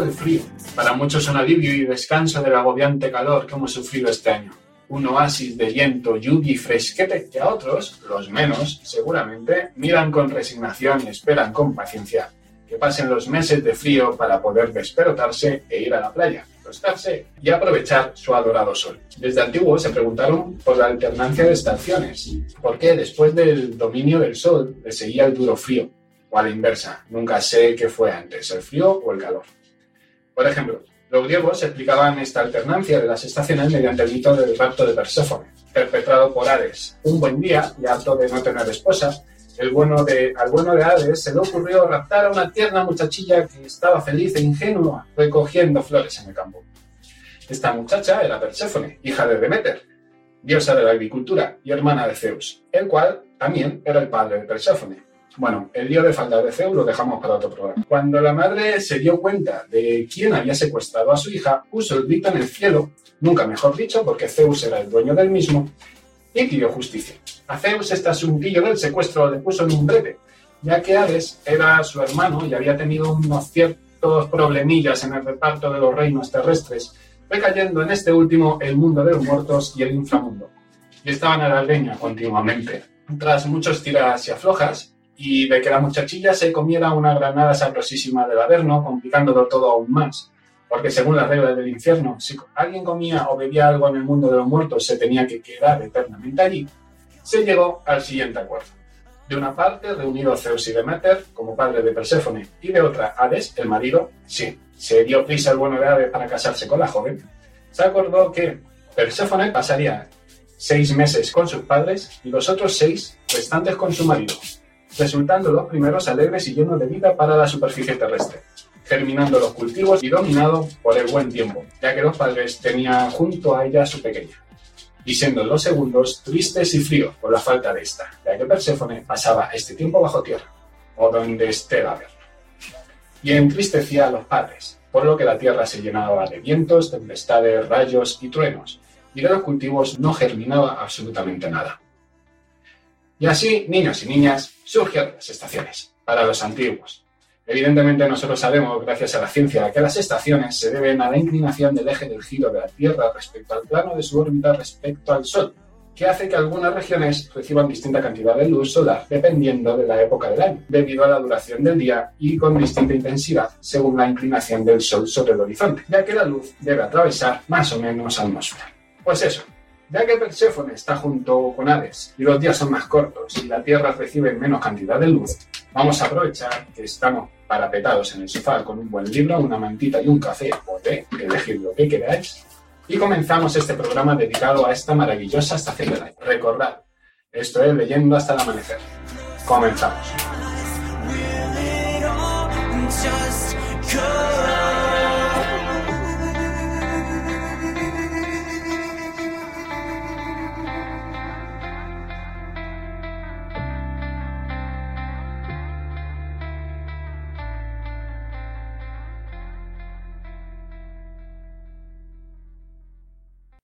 El frío. Para muchos un alivio y descanso del agobiante calor que hemos sufrido este año. Un oasis de viento, lluvia y fresquete que a otros, los menos, seguramente, miran con resignación y esperan con paciencia que pasen los meses de frío para poder desperotarse e ir a la playa, tostarse y aprovechar su adorado sol. Desde antiguo se preguntaron por la alternancia de estaciones, por qué después del dominio del sol le seguía el duro frío, o a la inversa, nunca sé qué fue antes, el frío o el calor. Por ejemplo, los griegos explicaban esta alternancia de las estaciones mediante el mito del rapto de Perséfone, perpetrado por Ares. Un buen día, y harto de no tener esposa, el bueno de, al bueno de Hades se le ocurrió raptar a una tierna muchachilla que estaba feliz e ingenua recogiendo flores en el campo. Esta muchacha era Perséfone, hija de Demeter, diosa de la agricultura y hermana de Zeus, el cual también era el padre de Perséfone. Bueno, el lío de falda de Zeus lo dejamos para otro programa. Cuando la madre se dio cuenta de quién había secuestrado a su hija, puso el grito en el cielo, nunca mejor dicho, porque Zeus era el dueño del mismo, y pidió justicia. A Zeus este asuntillo del secuestro le puso en un breve, ya que Hades era su hermano y había tenido unos ciertos problemillas en el reparto de los reinos terrestres, recayendo en este último el mundo de los muertos y el inframundo. Y estaban a la leña continuamente. Tras muchos tiras y aflojas, y de que la muchachilla se comiera una granada sabrosísima del Averno, complicándolo todo aún más. Porque según las reglas del infierno, si alguien comía o bebía algo en el mundo de los muertos, se tenía que quedar eternamente allí se llegó al siguiente acuerdo. De una parte, reunido Zeus y Demeter como padre de Perséfone, y de otra, Hades, el marido, sí, se dio prisa el bueno de Hades para casarse con la joven, se acordó que Perséfone pasaría seis meses con sus padres y los otros seis restantes con su marido, resultando los primeros alegres y llenos de vida para la superficie terrestre, germinando los cultivos y dominado por el buen tiempo, ya que los padres tenían junto a ella a su pequeña y siendo los segundos tristes y fríos por la falta de esta, ya que Perséfone pasaba este tiempo bajo tierra, o donde esté la verla. Y entristecía a los padres, por lo que la tierra se llenaba de vientos, tempestades, rayos y truenos, y de los cultivos no germinaba absolutamente nada. Y así, niños y niñas, surgieron las estaciones, para los antiguos, Evidentemente nosotros sabemos, gracias a la ciencia, que las estaciones se deben a la inclinación del eje del giro de la Tierra respecto al plano de su órbita respecto al Sol, que hace que algunas regiones reciban distinta cantidad de luz solar dependiendo de la época del año, debido a la duración del día y con distinta intensidad según la inclinación del Sol sobre el horizonte, ya que la luz debe atravesar más o menos atmósfera. Pues eso, ya que Perséfone está junto con Hades y los días son más cortos y la Tierra recibe menos cantidad de luz, vamos a aprovechar que estamos parapetados en el sofá con un buen libro, una mantita y un café o té, elegid lo que queráis, y comenzamos este programa dedicado a esta maravillosa estación del año. Recordad, esto es Leyendo hasta el amanecer. Comenzamos.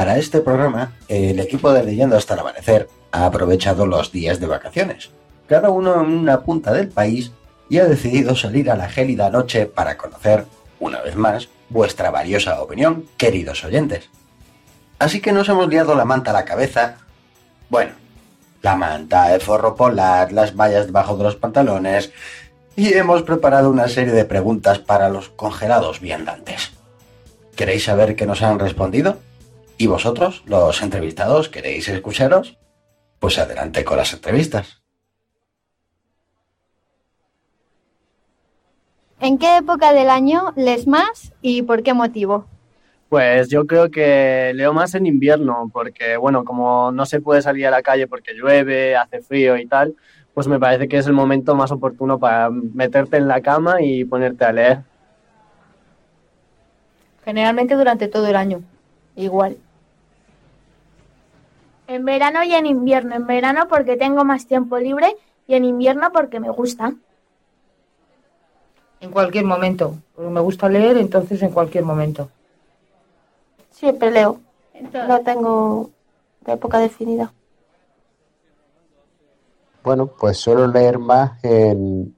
Para este programa, el equipo de Leyendo hasta el amanecer ha aprovechado los días de vacaciones, cada uno en una punta del país, y ha decidido salir a la gélida noche para conocer, una vez más, vuestra valiosa opinión, queridos oyentes. Así que nos hemos liado la manta a la cabeza. Bueno, la manta, el forro polar, las vallas debajo de los pantalones, y hemos preparado una serie de preguntas para los congelados viandantes. ¿Queréis saber qué nos han respondido? ¿Y vosotros, los entrevistados, queréis escucharos? Pues adelante con las entrevistas. ¿En qué época del año lees más y por qué motivo? Pues yo creo que leo más en invierno, porque bueno, como no se puede salir a la calle porque llueve, hace frío y tal, pues me parece que es el momento más oportuno para meterte en la cama y ponerte a leer. Generalmente durante todo el año, igual. En verano y en invierno. En verano porque tengo más tiempo libre y en invierno porque me gusta. En cualquier momento. Porque me gusta leer, entonces en cualquier momento. Siempre leo. No tengo época definida. Bueno, pues suelo leer más en,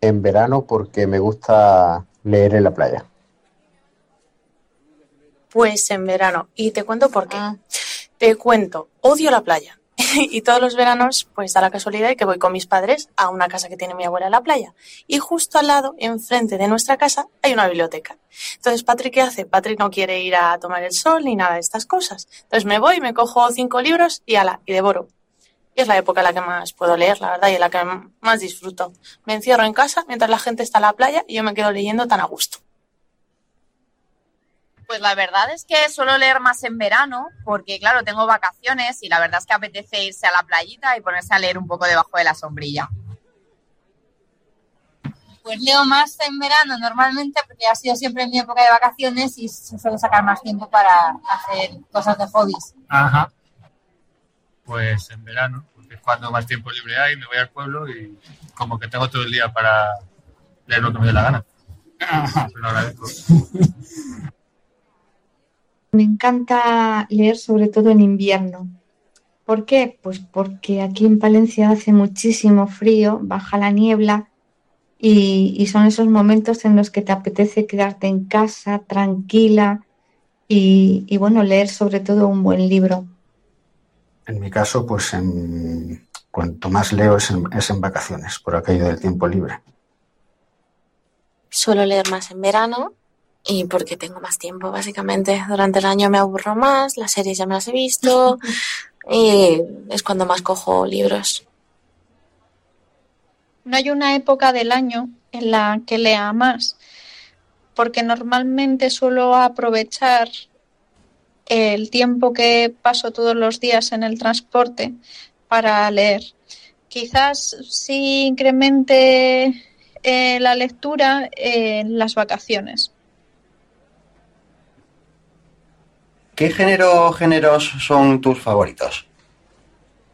en verano porque me gusta leer en la playa. Pues en verano. Y te cuento por qué. Te cuento, odio la playa. y todos los veranos, pues da la casualidad que voy con mis padres a una casa que tiene mi abuela en la playa. Y justo al lado, enfrente de nuestra casa, hay una biblioteca. Entonces, Patrick, ¿qué hace? Patrick no quiere ir a tomar el sol ni nada de estas cosas. Entonces me voy, me cojo cinco libros y ala, y devoro. Y es la época en la que más puedo leer, la verdad, y en la que más disfruto. Me encierro en casa mientras la gente está en la playa y yo me quedo leyendo tan a gusto. Pues la verdad es que suelo leer más en verano porque, claro, tengo vacaciones y la verdad es que apetece irse a la playita y ponerse a leer un poco debajo de la sombrilla. Pues leo más en verano normalmente porque ha sido siempre mi época de vacaciones y se suele sacar más tiempo para hacer cosas de hobbies. Ajá. Pues en verano, porque es cuando más tiempo libre hay, me voy al pueblo y como que tengo todo el día para leer lo que me dé la gana. Ajá. Lo agradezco. Me encanta leer sobre todo en invierno. ¿Por qué? Pues porque aquí en Palencia hace muchísimo frío, baja la niebla y, y son esos momentos en los que te apetece quedarte en casa tranquila y, y bueno, leer sobre todo un buen libro. En mi caso, pues en, cuanto más leo es en, es en vacaciones, por aquello del tiempo libre. Suelo leer más en verano y porque tengo más tiempo, básicamente. Durante el año me aburro más, las series ya me las he visto y es cuando más cojo libros. No hay una época del año en la que lea más, porque normalmente suelo aprovechar el tiempo que paso todos los días en el transporte para leer. Quizás sí incremente eh, la lectura en las vacaciones. ¿Qué género o géneros son tus favoritos?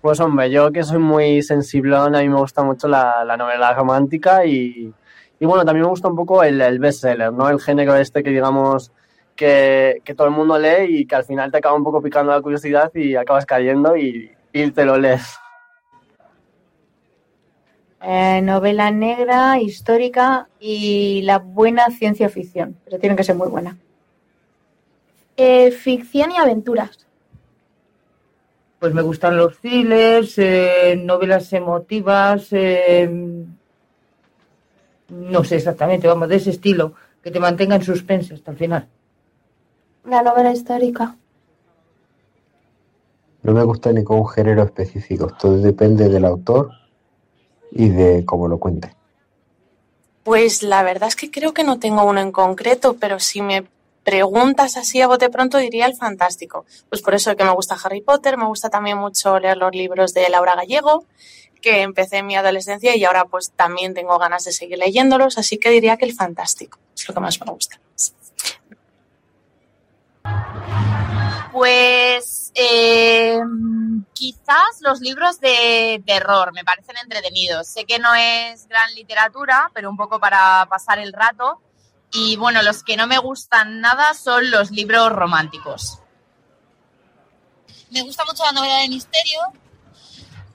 Pues hombre, yo que soy muy sensiblón, a mí me gusta mucho la, la novela romántica y, y, bueno, también me gusta un poco el, el bestseller, ¿no? El género este que digamos que, que, todo el mundo lee y que al final te acaba un poco picando la curiosidad y acabas cayendo y, y te lo lees. Eh, novela negra, histórica y la buena ciencia ficción, pero tiene que ser muy buena. Eh, ficción y aventuras. Pues me gustan los thrillers, eh, novelas emotivas, eh, no sé exactamente, vamos, de ese estilo, que te mantenga en suspense hasta el final. La novela histórica. No me gusta ningún género específico, todo depende del autor y de cómo lo cuente. Pues la verdad es que creo que no tengo uno en concreto, pero si me preguntas así a bote pronto diría el fantástico. Pues por eso que me gusta Harry Potter, me gusta también mucho leer los libros de Laura Gallego, que empecé en mi adolescencia y ahora pues también tengo ganas de seguir leyéndolos, así que diría que el fantástico es lo que más me gusta. Pues eh, quizás los libros de terror me parecen entretenidos. Sé que no es gran literatura, pero un poco para pasar el rato. Y bueno, los que no me gustan nada son los libros románticos. me gusta mucho la novela de misterio,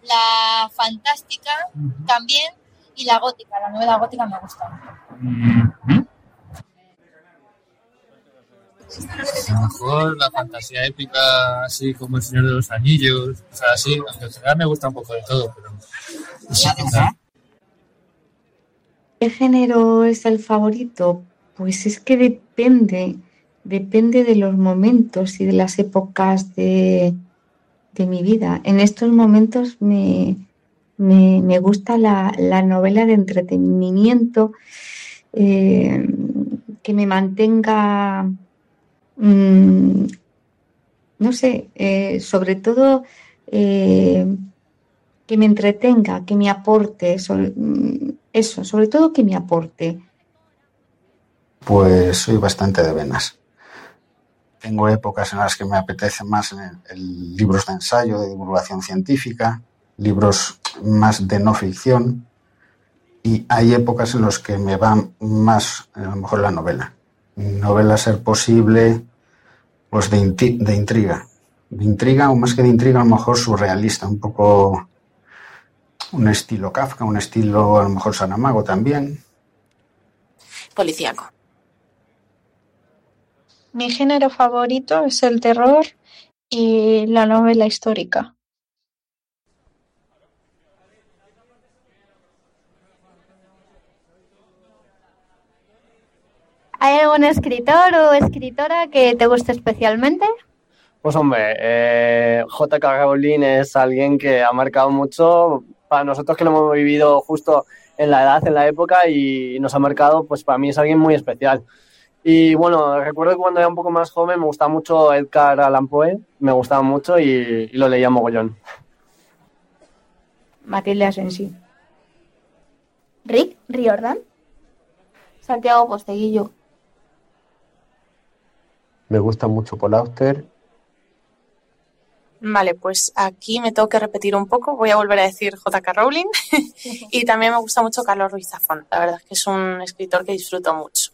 la fantástica también y la gótica. La novela gótica me gusta. A lo mejor la fantasía épica, así como El Señor de los Anillos, o sea, así, aunque en general me gusta un poco de todo, pero... ¿Qué género es el favorito? Pues es que depende, depende de los momentos y de las épocas de, de mi vida. En estos momentos me, me, me gusta la, la novela de entretenimiento eh, que me mantenga, mm, no sé, eh, sobre todo eh, que me entretenga, que me aporte, mm, eso, sobre todo que me aporte. Pues soy bastante de venas. Tengo épocas en las que me apetece más el- libros de ensayo, de divulgación científica, libros más de no ficción, y hay épocas en las que me va más, a lo mejor, la novela. Novela, ser posible, pues de, de intriga. De intriga, o más que de intriga, a lo mejor surrealista, un poco un estilo Kafka, un estilo a lo mejor Saramago también. Policíaco. Mi género favorito es el terror y la novela histórica. ¿Hay algún escritor o escritora que te guste especialmente? Pues hombre, eh, J.K. Rowling es alguien que ha marcado mucho para nosotros que lo hemos vivido justo en la edad, en la época y nos ha marcado, pues para mí es alguien muy especial. Y bueno, recuerdo que cuando era un poco más joven me gustaba mucho Edgar Allan Poe, me gustaba mucho y, y lo leía mogollón. Matilde Asensi. Rick Riordan. Santiago Posteguillo. Me gusta mucho Paul Auster. Vale, pues aquí me tengo que repetir un poco. Voy a volver a decir J.K. Rowling. y también me gusta mucho Carlos Ruiz Zafón. La verdad es que es un escritor que disfruto mucho.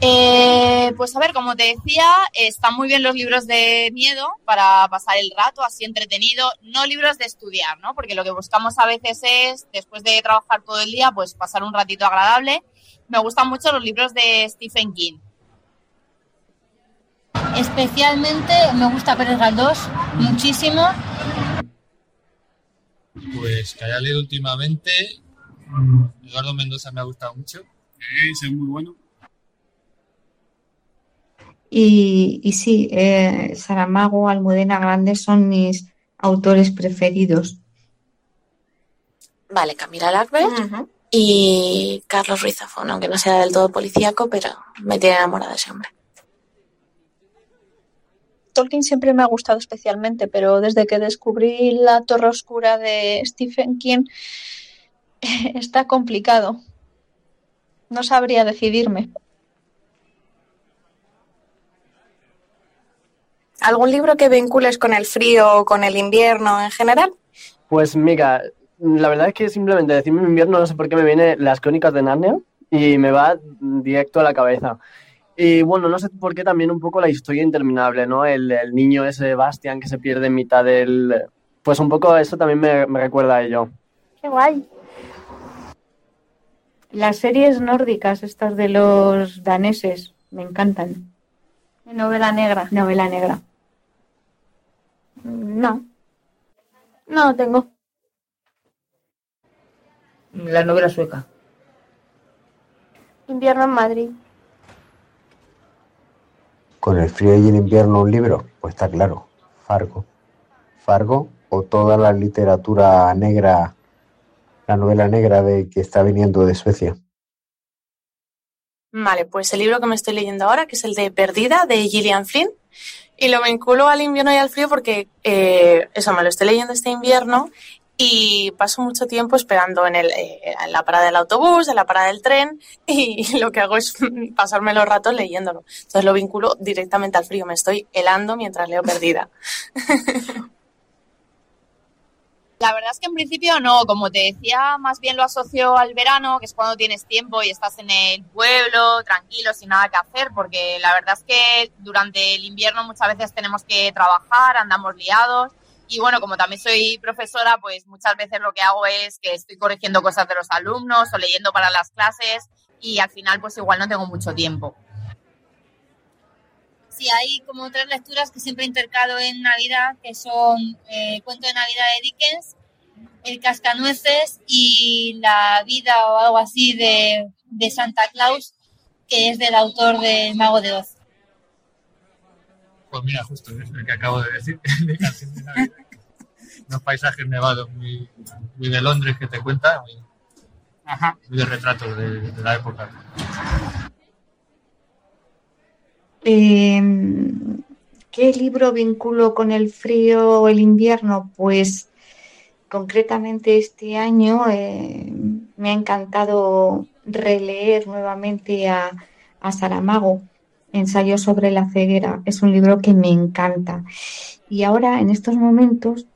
Eh, pues a ver, como te decía, están muy bien los libros de miedo para pasar el rato así entretenido, no libros de estudiar, ¿no? Porque lo que buscamos a veces es, después de trabajar todo el día, pues pasar un ratito agradable. Me gustan mucho los libros de Stephen King. Especialmente me gusta Pérez Galdós muchísimo. Pues que haya leído últimamente, Eduardo Mendoza me ha gustado mucho. Ese es muy bueno. Y, y sí, eh, Saramago, Almudena Grandes son mis autores preferidos. Vale, Camila Lackberg y Carlos Ruiz Zafón, aunque no sea del todo policíaco, pero me tiene enamorada ese hombre. Tolkien siempre me ha gustado especialmente, pero desde que descubrí La Torre Oscura de Stephen King está complicado. No sabría decidirme. ¿Algún libro que vincules con el frío o con el invierno en general? Pues mira, la verdad es que simplemente decirme invierno no sé por qué me viene las crónicas de Narnia y me va directo a la cabeza. Y bueno, no sé por qué también un poco la historia interminable, ¿no? El, el niño ese Bastian que se pierde en mitad del... Pues un poco eso también me, me recuerda a ello. Qué guay. Las series nórdicas, estas de los daneses, me encantan. Novela negra. Novela negra. No. No tengo. La novela sueca. Invierno en Madrid. Con el frío y el invierno un libro, pues está claro, Fargo. Fargo o toda la literatura negra, la novela negra de que está viniendo de Suecia. Vale, pues el libro que me estoy leyendo ahora, que es el de Perdida, de Gillian Flynn, y lo vinculo al invierno y al frío porque eh, eso me lo estoy leyendo este invierno y paso mucho tiempo esperando en, el, eh, en la parada del autobús, en la parada del tren y lo que hago es pasarme los ratos leyéndolo. Entonces lo vinculo directamente al frío, me estoy helando mientras leo Perdida. La verdad es que en principio no, como te decía, más bien lo asocio al verano, que es cuando tienes tiempo y estás en el pueblo, tranquilo, sin nada que hacer, porque la verdad es que durante el invierno muchas veces tenemos que trabajar, andamos liados. Y bueno, como también soy profesora, pues muchas veces lo que hago es que estoy corrigiendo cosas de los alumnos o leyendo para las clases y al final pues igual no tengo mucho tiempo. Sí, hay como otras lecturas que siempre intercalo en Navidad, que son eh, Cuento de Navidad de Dickens, El Cascanueces y La vida o algo así de, de Santa Claus, que es del autor de Mago de Oz. Pues mira, justo es el que acabo de decir, de Canción de Navidad. Unos paisajes nevados muy, muy de Londres que te cuenta, muy, muy de retratos de, de la época. Eh, ¿Qué libro vinculo con el frío o el invierno? Pues concretamente este año eh, me ha encantado releer nuevamente a, Saramago, Ensayo sobre la ceguera. Es un libro que me encanta. Y ahora, en estos momentos,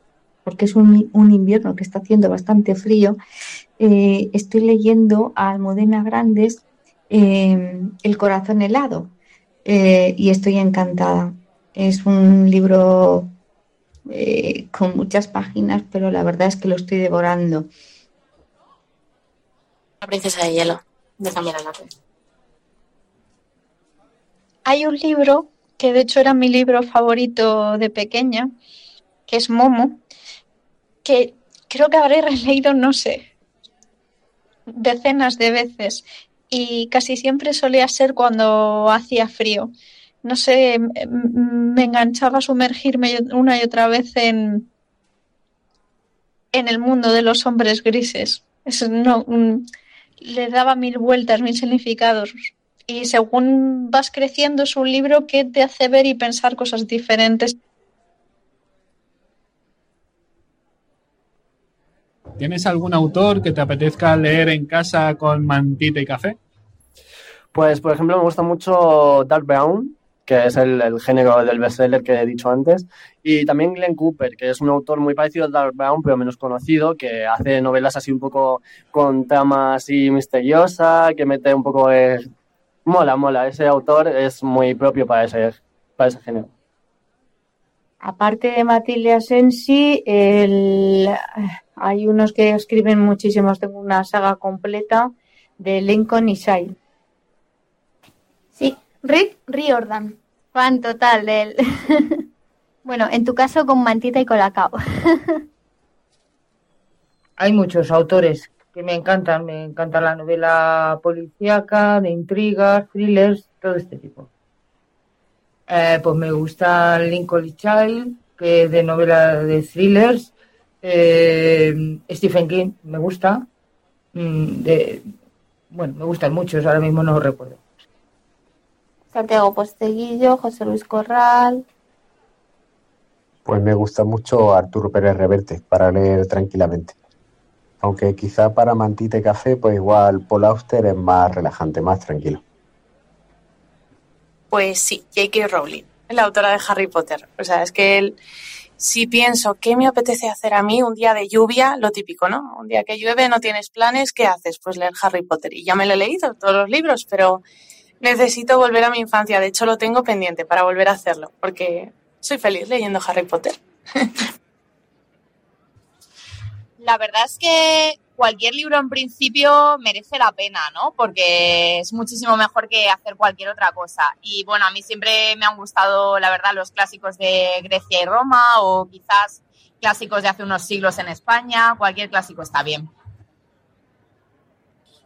porque es un, invierno que está haciendo bastante frío, eh, estoy leyendo a Almudena Grandes eh, El corazón helado eh, y estoy encantada. Es un libro eh, con muchas páginas, pero la verdad es que lo estoy devorando. La princesa de hielo, de Camila López. Hay un libro que de hecho era mi libro favorito de pequeña, que es Momo, que creo que habré releído, no sé, decenas de veces y casi siempre solía ser cuando hacía frío. No sé, me enganchaba a sumergirme una y otra vez en, en el mundo de los hombres grises. Es- no, mm, le daba mil vueltas, mil significados. Y según vas creciendo es un libro que te hace ver y pensar cosas diferentes. ¿Tienes algún autor que te apetezca leer en casa con mantita y café? Pues, por ejemplo, me gusta mucho Dark Brown, que es el, el género del bestseller que he dicho antes, y también Glenn Cooper, que es un autor muy parecido a Dark Brown, pero menos conocido, que hace novelas así un poco con trama así misteriosa, que mete un poco de... Mola, mola, ese autor es muy propio para ese, para ese género. Aparte de Matilde Asensi, el- hay unos que escriben muchísimos. Tengo una saga completa de Lincoln y Shai. Sí, Rick Riordan. Fan total de él. bueno, en tu caso con mantita y colacao. Hay muchos autores que me encantan. Me encanta la novela policíaca, de intrigas, thrillers, todo este tipo. Eh, pues me gusta Lincoln y Child, que es de novela de thrillers. Eh, Stephen King, me gusta. Mm, de, bueno, me gustan muchos, ahora mismo no los recuerdo. Santiago Posteguillo, José Luis Corral. Pues me gusta mucho Arturo Pérez Reverte para leer tranquilamente. Aunque quizá para mantita y café, pues igual Paul Auster es más relajante, más tranquilo. Pues sí, J.K. Rowling, la autora de Harry Potter. O sea, es que él, si pienso qué me apetece hacer a mí un día de lluvia, lo típico, ¿no? Un día que llueve, no tienes planes, ¿qué haces? Pues leer Harry Potter. Y ya me lo he leído, todos los libros, pero necesito volver a mi infancia. De hecho, lo tengo pendiente para volver a hacerlo, porque soy feliz leyendo Harry Potter. La verdad es que cualquier libro en principio merece la pena, ¿no? Porque es muchísimo mejor que hacer cualquier otra cosa. Y bueno, a mí siempre me han gustado, la verdad, los clásicos de Grecia y Roma o quizás clásicos de hace unos siglos en España. Cualquier clásico está bien.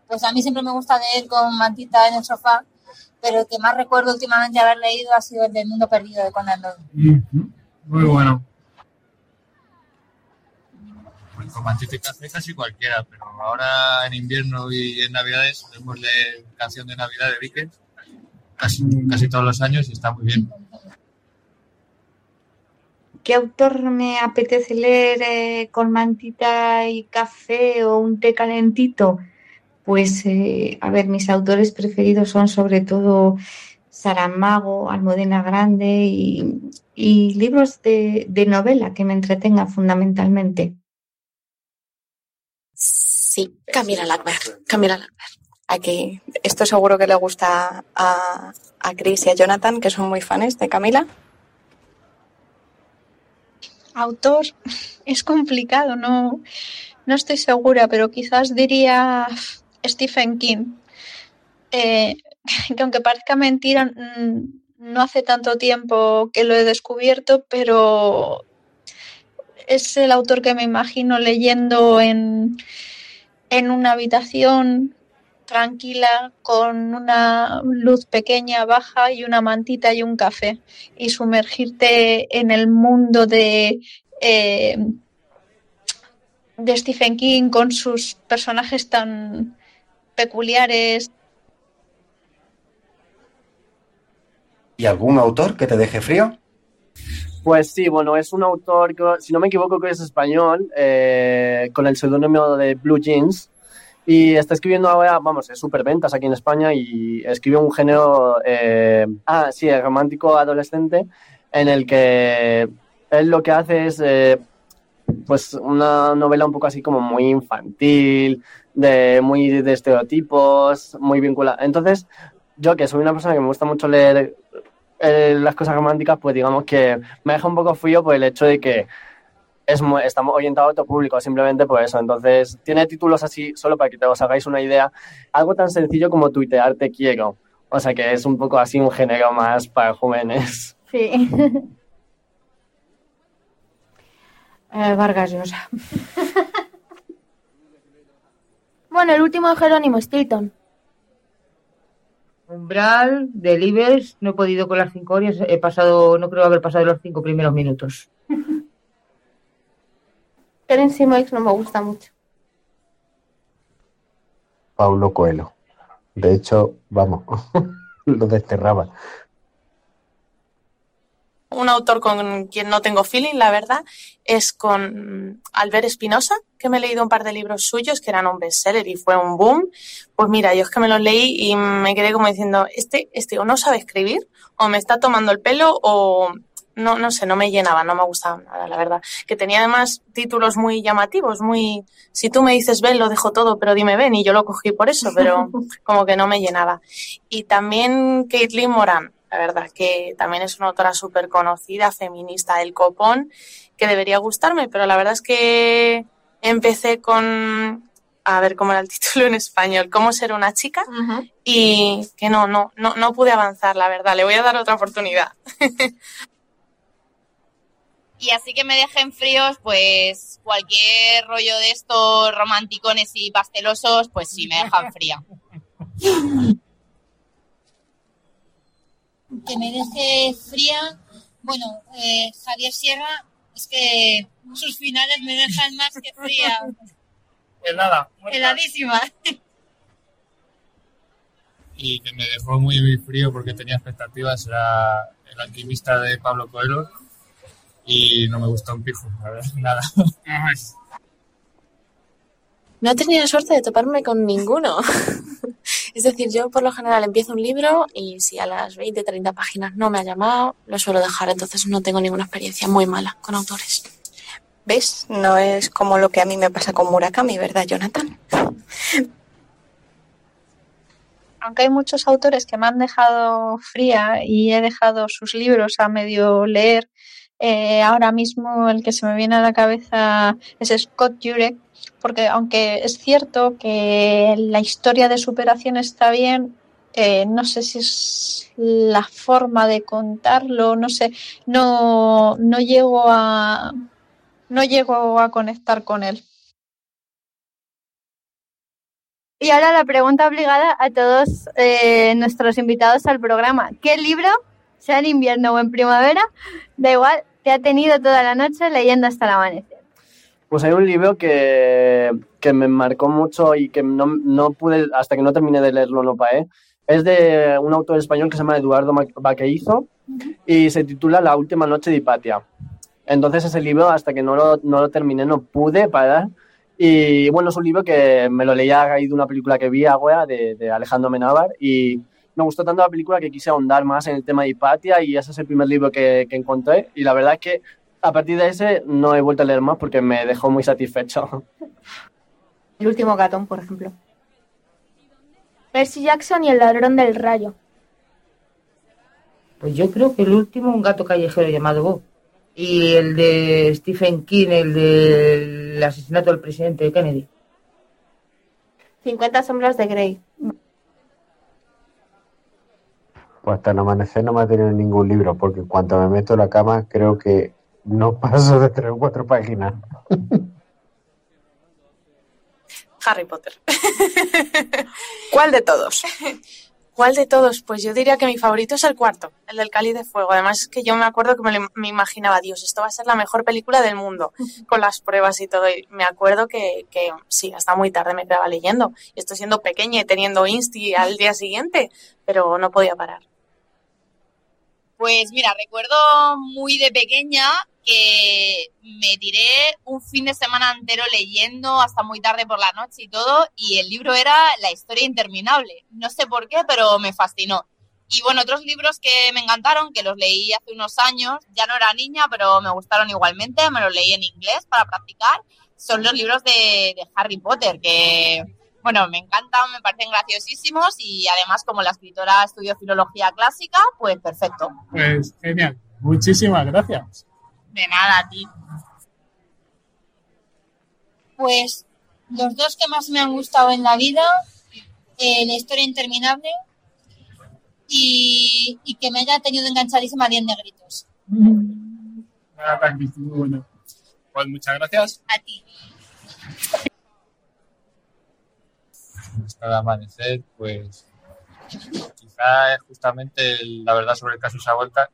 Pues a mí siempre me gusta leer con mantita en el sofá, pero el que más recuerdo últimamente haber leído ha sido el del Mundo Perdido de Conan Doyle. Muy bueno. Mantita y café casi cualquiera, pero ahora en invierno y en Navidades solemos leer canción de Navidad de Dickens casi, todos los años y está muy bien. ¿Qué autor me apetece leer eh, con mantita y café o un té calentito? Pues, eh, a ver, mis autores preferidos son sobre todo Saramago, Almudena Grande y, libros de, de novela que me entretengan fundamentalmente. Sí, Camila Lackberg. Camila Lackberg. Aquí, esto seguro que le gusta a, a Chris y a Jonathan, que son muy fans de Camila. Autor es complicado, no, no estoy segura, pero quizás diría Stephen King. Eh, que aunque parezca mentira, mm, no hace tanto tiempo que lo he descubierto, pero es el autor que me imagino leyendo en, en una habitación tranquila con una luz pequeña, baja y una mantita y un café y sumergirte en el mundo de, eh, de Stephen King con sus personajes tan peculiares. ¿Y algún autor que te deje frío? Pues sí, bueno, es un autor, que, si no me equivoco, que es español, eh, con el seudónimo de Blue Jeans. Y está escribiendo ahora, vamos, es súper ventas aquí en España y escribe un género, eh, ah, sí, romántico adolescente, en el que él lo que hace es, eh, pues, una novela un poco así como muy infantil, de muy de estereotipos, muy vinculada. Entonces, yo que soy una persona que me gusta mucho leer las cosas románticas, pues digamos que me deja un poco frío por el hecho de que es muy- está orientado a otro público, simplemente por eso. Entonces, tiene títulos así, solo para que te os hagáis una idea, algo tan sencillo como tuitear te quiero. O sea que es un poco así un género más para jóvenes. Sí. Eh, Vargas Llosa. Bueno, el último de Jerónimo Stilton. Umbral, Delivers, no he podido con las cinco horas, he pasado, no creo haber pasado los cinco primeros minutos. Karen Simoix no me gusta mucho. Paulo Coelho. De hecho, vamos, lo desterraba. Un autor con quien no tengo feeling, la verdad, es con Albert Espinosa, que me he leído un par de libros suyos que eran un bestseller y fue un boom. Pues mira, yo es que me los leí y me quedé como diciendo, este, este o no sabe escribir, o me está tomando el pelo, o no, no sé, no me llenaba, no me gustaba nada, la verdad. Que tenía además títulos muy llamativos, muy, si tú me dices ven, lo dejo todo, pero dime ven, y yo lo cogí por eso, pero como que no me llenaba. Y también Caitlin Moran, la verdad, que también es una autora súper conocida, feminista del copón, que debería gustarme, pero la verdad es que empecé con, a ver cómo era el título en español, cómo ser una chica, y que no, no, no, no pude avanzar, la verdad, le voy a dar otra oportunidad. Y así que me dejen fríos, pues cualquier rollo de estos romanticones y pastelosos, pues sí, me dejan fría. que me deje fría. Bueno, eh, Javier Sierra, es que sus finales me dejan más que fría. Helada. Heladísima. Y que me dejó muy, muy frío porque tenía expectativas era El alquimista de Pablo Coelho y no me gustó un pijo, la verdad, nada. No he tenido suerte de toparme con ninguno. es decir, yo por lo general empiezo un libro y si a las 20, 30 páginas no me ha llamado, lo suelo dejar. Entonces no tengo ninguna experiencia muy mala con autores. ¿Ves? No es como lo que a mí me pasa con Murakami, ¿verdad, Jonathan? Aunque hay muchos autores que me han dejado fría y he dejado sus libros a medio leer, eh, ahora mismo el que se me viene a la cabeza es Scott Jurek, porque aunque es cierto que la historia de superación está bien, eh, no sé si es la forma de contarlo, no sé, no, no llego a no llego a conectar con él. Y ahora la pregunta obligada a todos eh, nuestros invitados al programa. ¿Qué libro, sea en invierno o en primavera, da igual, te ha tenido toda la noche leyendo hasta el amanecer? Pues hay un libro que, que me marcó mucho y que no, no pude, hasta que no terminé de leerlo, no paé. Es de un autor español que se llama Eduardo Baqueizo y se titula La última noche de Hipatia. Entonces ese libro, hasta que no lo, no lo terminé, no pude parar. Y bueno, es un libro que me lo leí a raíz de una película que vi, Agüea, de, de Alejandro Menábar, y me gustó tanto la película que quise ahondar más en el tema de Hipatia y ese es el primer libro que, que encontré. Y la verdad es que a partir de ese no he vuelto a leer más porque me dejó muy satisfecho. El último gatón, por ejemplo. Percy Jackson y el ladrón del rayo. Pues yo creo que el último, un gato callejero llamado Bob. Y el de Stephen King, el del asesinato del presidente Kennedy. 50 sombras de Grey. Pues hasta el amanecer no me ha tenido ningún libro, porque en cuanto me meto en la cama creo que no paso de tres o cuatro páginas. Harry Potter. ¿Cuál de todos? ¿Cuál de todos? Pues yo diría que mi favorito es el cuarto, el del Cáliz de Fuego. Además es que yo me acuerdo que me, lo- me imaginaba, Dios, esto va a ser la mejor película del mundo, con las pruebas y todo. Y me acuerdo que, que sí, hasta muy tarde me quedaba leyendo. Y esto siendo pequeña y teniendo Insti al día siguiente, pero no podía parar. Pues mira, recuerdo muy de pequeña que me tiré un fin de semana entero leyendo hasta muy tarde por la noche y todo, y el libro era La historia interminable. No sé por qué, pero me fascinó. Y bueno, otros libros que me encantaron, que los leí hace unos años, ya no era niña, pero me gustaron igualmente, me los leí en inglés para practicar, son los libros de, de Harry Potter, que bueno, me encantan, me parecen graciosísimos y además como la escritora estudió filología clásica, pues perfecto. Pues genial. Muchísimas gracias. De nada, a ti. Pues los dos que más me han gustado en la vida, eh, La historia interminable y, y que me haya tenido enganchadísima 10 negritos. Nada difícil, muy bueno. Pues muchas gracias. A ti. Hasta el amanecer, pues quizá es justamente el- la verdad sobre el caso Sabolta.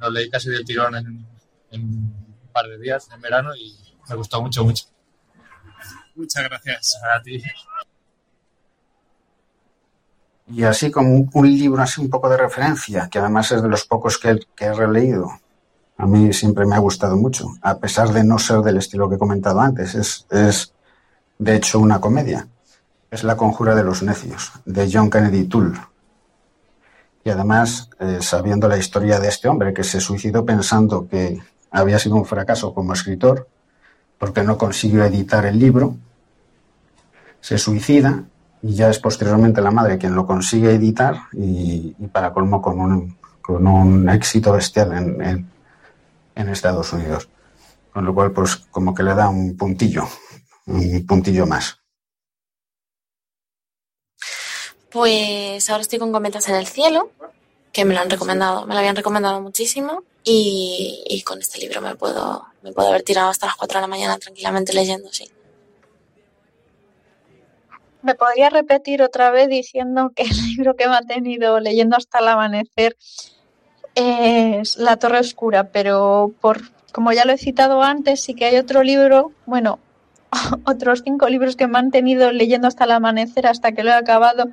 Lo leí casi del tirón en, en un par de días en verano y me gustó mucho, mucho. Muchas gracias. A ti. Y así como un, un libro así un poco de referencia, que además es de los pocos que, que he releído. A mí siempre me ha gustado mucho, a pesar de no ser del estilo que he comentado antes. Es, es de hecho una comedia. Es La conjura de los necios, de John Kennedy Toole. Y además, eh, sabiendo la historia de este hombre que se suicidó pensando que había sido un fracaso como escritor, porque no consiguió editar el libro, se suicida y ya es posteriormente la madre quien lo consigue editar y, para colmo con un, con un éxito bestial en, en- en Estados Unidos. Con lo cual, pues como que le da un puntillo, un puntillo más. Pues ahora estoy con Cometas en el Cielo, que me lo han recomendado, me lo habían recomendado muchísimo. Y, con este libro me puedo, me puedo haber tirado hasta las 4 de la mañana tranquilamente leyendo, sí. ¿Me podría repetir otra vez diciendo que el libro que me ha tenido leyendo hasta el amanecer es La Torre Oscura? Pero por, como ya lo he citado antes, sí que hay otro libro, bueno, otros cinco libros que me han tenido leyendo hasta el amanecer, hasta que lo he acabado,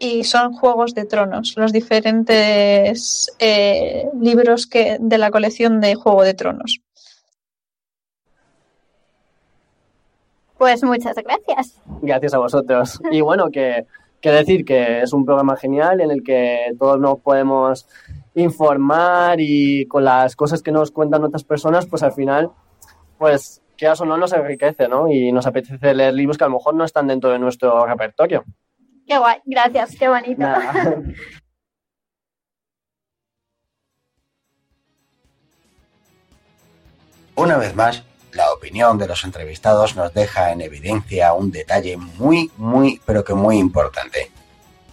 y son Juegos de Tronos, los diferentes eh, libros que, de la colección de Juego de Tronos. Pues muchas gracias. Gracias a vosotros. Y bueno, que, que decir que es un programa genial en el que todos nos podemos informar y con las cosas que nos cuentan otras personas, pues al final, pues quieras o no, nos enriquece, ¿no? Y nos apetece leer libros que a lo mejor no están dentro de nuestro repertorio. Qué guay, gracias, qué bonito. Nada. Una vez más, la opinión de los entrevistados nos deja en evidencia un detalle muy, muy, pero que muy importante.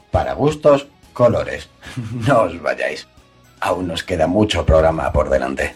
Para gustos, colores. No os vayáis. Aún nos queda mucho programa por delante.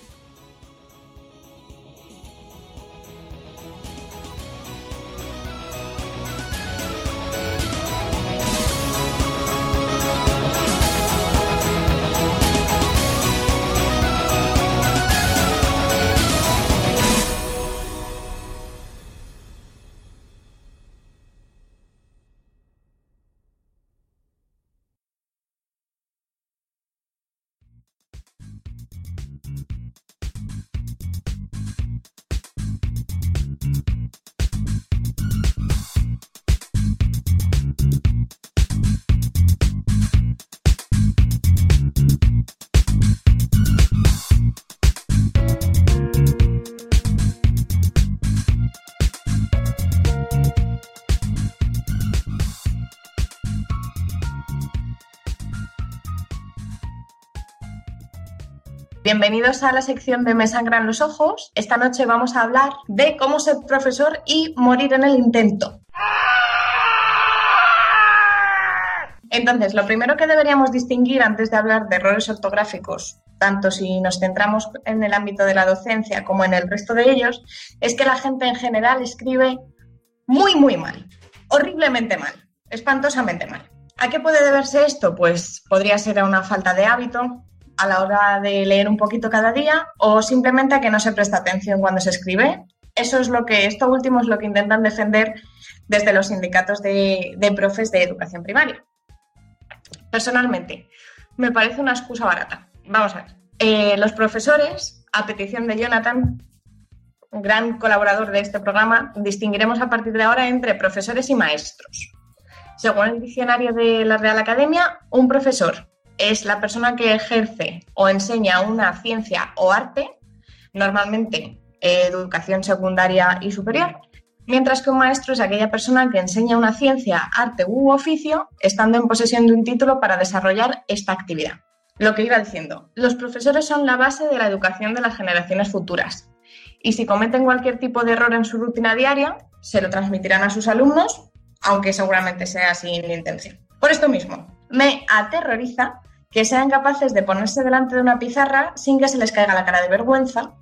Bienvenidos a la sección de Me sangran los ojos. Esta noche vamos a hablar de cómo ser profesor y morir en el intento. Entonces, lo primero que deberíamos distinguir antes de hablar de errores ortográficos, tanto si nos centramos en el ámbito de la docencia como en el resto de ellos, es que la gente en general escribe muy, muy mal, horriblemente mal, espantosamente mal. ¿A qué puede deberse esto? Pues podría ser a una falta de hábito a la hora de leer un poquito cada día o simplemente a que no se presta atención cuando se escribe. Eso es lo que, esto último es lo que intentan defender desde los sindicatos de, de profes de educación primaria. Personalmente, me parece una excusa barata. Vamos a ver. Eh, los profesores, a petición de Jonathan, gran colaborador de este programa, distinguiremos a partir de ahora entre profesores y maestros. Según el diccionario de la Real Academia, un profesor es la persona que ejerce o enseña una ciencia o arte, normalmente eh, educación secundaria y superior, mientras que un maestro es aquella persona que enseña una ciencia, arte u oficio, estando en posesión de un título para desarrollar esta actividad. Lo que iba diciendo, los profesores son la base de la educación de las generaciones futuras. Y si cometen cualquier tipo de error en su rutina diaria, se lo transmitirán a sus alumnos, aunque seguramente sea sin intención. Por esto mismo, me aterroriza que sean capaces de ponerse delante de una pizarra sin que se les caiga la cara de vergüenza,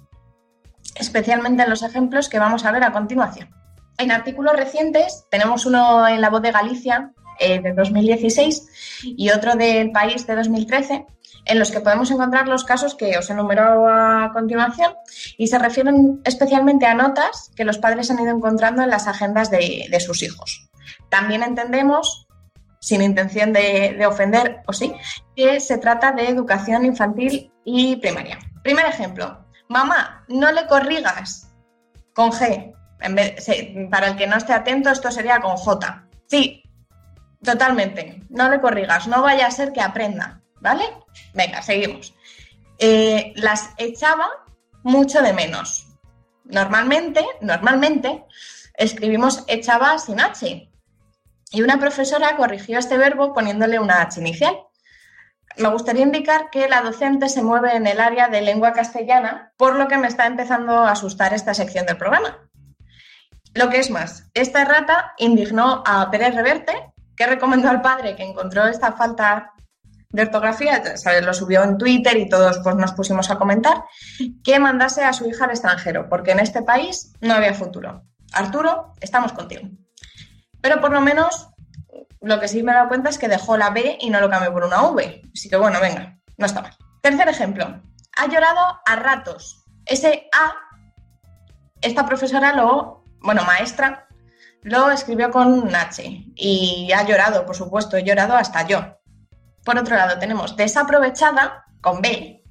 especialmente en los ejemplos que vamos a ver a continuación. En artículos recientes tenemos uno en La Voz de Galicia eh, de 2016 y otro del País de 2013, en los que podemos encontrar los casos que os he enumerado a continuación y se refieren especialmente a notas que los padres han ido encontrando en las agendas de, de sus hijos. También entendemos, sin intención de, de ofender, o sí, que se trata de educación infantil y primaria. Primer ejemplo, mamá, no le corrigas con G, para el que no esté atento, esto sería con J. Sí, totalmente. No le corrigas, no vaya a ser que aprenda, ¿vale? Venga, seguimos. Eh, las echaba mucho de menos. Normalmente, normalmente, escribimos echaba sin H. Y una profesora corrigió este verbo poniéndole una H inicial. Me gustaría indicar que la docente se mueve en el área de lengua castellana, por lo que me está empezando a asustar esta sección del programa. Lo que es más, esta rata indignó a Pérez Reverte, que recomendó al padre que encontró esta falta de ortografía, lo subió en Twitter y todos pues, nos pusimos a comentar, que mandase a su hija al extranjero, porque en este país no había futuro. Arturo, estamos contigo. Pero por lo menos lo que sí me he dado cuenta es que dejó la B y no lo cambió por una V. Así que bueno, venga, no está mal. Tercer ejemplo. Ha llorado a ratos. Ese A, esta profesora lo bueno, maestra, lo escribió con un H y ha llorado, por supuesto, he llorado hasta yo. Por otro lado, tenemos desaprovechada con B.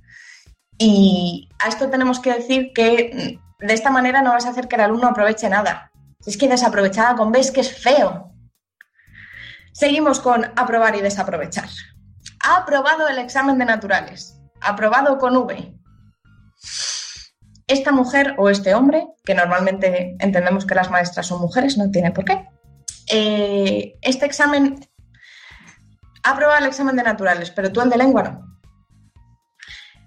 Y a esto tenemos que decir que mm, de esta manera no vas a hacer que el alumno aproveche nada. Es que desaprovechada con B es que es feo. Seguimos con aprobar y desaprovechar. Ha aprobado el examen de naturales. Aprobado con V esta mujer o este hombre, que normalmente entendemos que las maestras son mujeres, no tiene por qué, eh, este examen ha aprobado el examen de naturales, pero tú el de lengua no.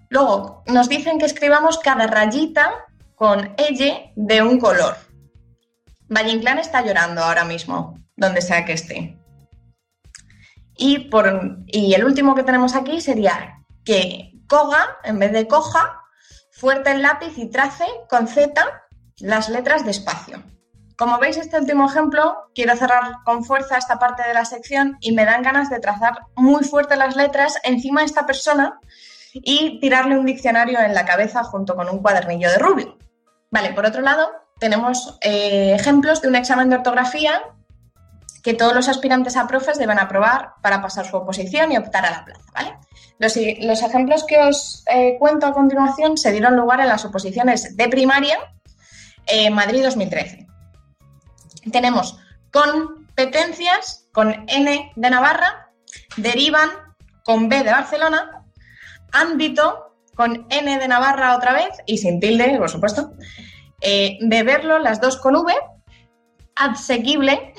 Luego, nos dicen que escribamos cada rayita con ella de un color. Valle Inclán está llorando ahora mismo, donde sea que esté. Y, por, y el último que tenemos aquí sería que coga, en vez de coja, fuerte el lápiz y trace con Z las letras despacio. Como veis, este último ejemplo, quiero cerrar con fuerza esta parte de la sección y me dan ganas de trazar muy fuerte las letras encima de esta persona y tirarle un diccionario en la cabeza junto con un cuadernillo de rubio. Vale, por otro lado, tenemos eh, ejemplos de un examen de ortografía que todos los aspirantes a profes deben aprobar para pasar su oposición y optar a la plaza, ¿vale? Los, ejemplos que os eh, cuento a continuación se dieron lugar en las oposiciones de primaria en Madrid 2013. Tenemos competencias con N de Navarra, derivan con B de Barcelona, ámbito con N de Navarra otra vez y sin tilde, por supuesto, eh, beberlo las dos con V, asequible,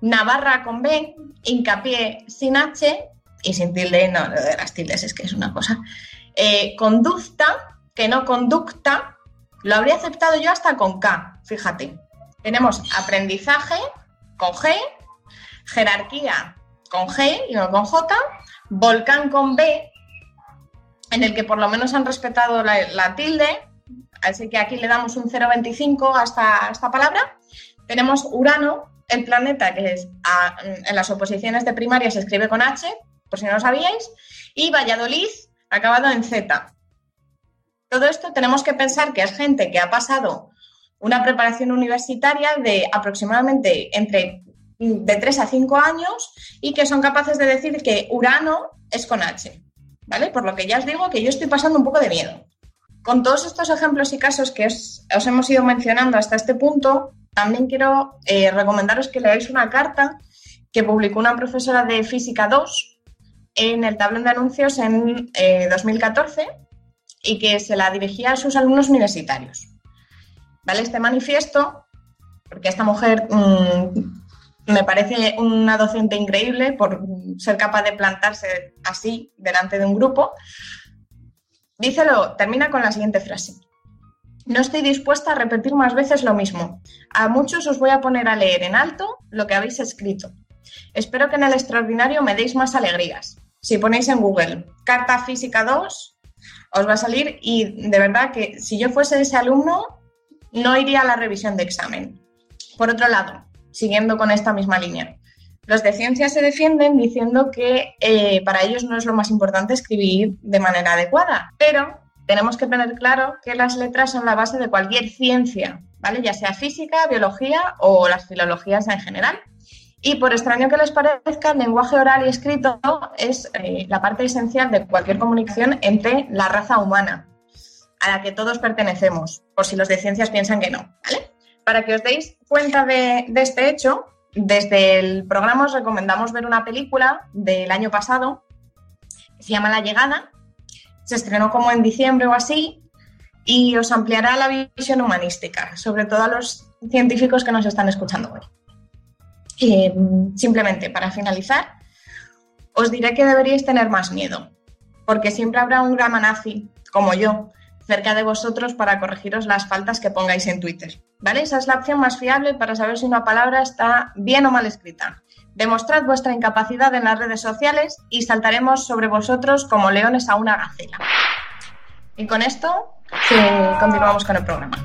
Navarra con B, hincapié sin H y sin tilde, no, lo de las tildes es que es una cosa. Eh, conducta, que no conducta, lo habría aceptado yo hasta con K, fíjate. Tenemos aprendizaje con G, jerarquía con G y no con J, volcán con B, en el que por lo menos han respetado la, la tilde, así que aquí le damos un 0,25 a esta, palabra. Tenemos Urano, el planeta que es en las oposiciones de primaria se escribe con H, por si no lo sabíais, y Valladolid acabado en Z. Todo esto tenemos que pensar que es gente que ha pasado una preparación universitaria de aproximadamente entre de 3 a 5 años y que son capaces de decir que Urano es con H. ¿Vale? Por lo que ya os digo que yo estoy pasando un poco de miedo. Con todos estos ejemplos y casos que os, os hemos ido mencionando hasta este punto, también quiero eh, recomendaros que leáis una carta que publicó una profesora de Física 2 en el tablón de anuncios en eh, 2014 y que se la dirigía a sus alumnos universitarios. ¿Vale? Este manifiesto, porque esta mujer mm, me parece una docente increíble por ser capaz de plantarse así delante de un grupo, dícelo, termina con la siguiente frase. No estoy dispuesta a repetir más veces lo mismo. A muchos os voy a poner a leer en alto lo que habéis escrito. Espero que en el extraordinario me deis más alegrías. Si ponéis en Google Carta Física 2, os va a salir y de verdad que si yo fuese ese alumno, no iría a la revisión de examen. Por otro lado, siguiendo con esta misma línea, los de ciencias se defienden diciendo que eh, para ellos no es lo más importante escribir de manera adecuada, pero tenemos que tener claro que las letras son la base de cualquier ciencia, ¿vale? Ya sea física, biología o las filologías en general. Y por extraño que les parezca, el lenguaje oral y escrito es eh, la parte esencial de cualquier comunicación entre la raza humana, a la que todos pertenecemos, por si los de ciencias piensan que no. Para que os deis cuenta de este hecho, desde el programa os recomendamos ver una película del año pasado se llama La Llegada. Se estrenó como en diciembre o así y os ampliará la visión humanística, sobre todo a los científicos que nos están escuchando hoy. Simplemente para finalizar, os diré que deberíais tener más miedo, porque siempre habrá un grama nazi, como yo, cerca de vosotros para corregiros las faltas que pongáis en Twitter. ¿Vale? Esa es la opción más fiable para saber si una palabra está bien o mal escrita. Demostrad vuestra incapacidad en las redes sociales y saltaremos sobre vosotros como leones a una gacela. Y con esto continuamos con el programa.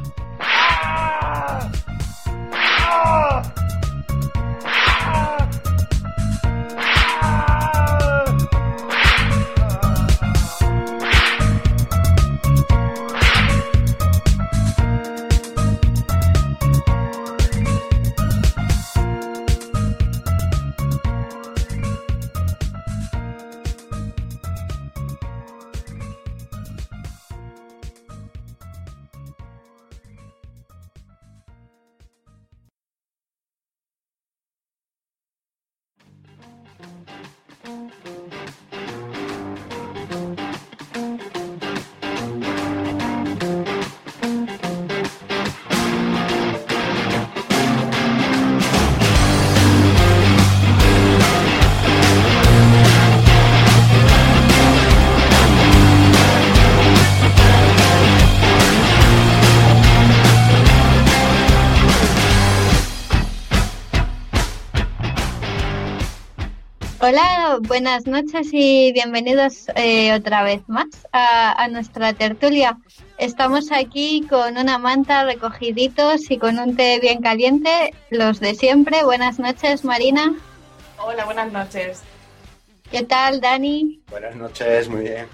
Hola, buenas noches y bienvenidos eh, otra vez más a, a nuestra tertulia. Estamos aquí con una manta recogiditos y con un té bien caliente, los de siempre. Buenas noches, Marina. Hola, buenas noches. ¿Qué tal, Dani? Buenas noches, muy bien.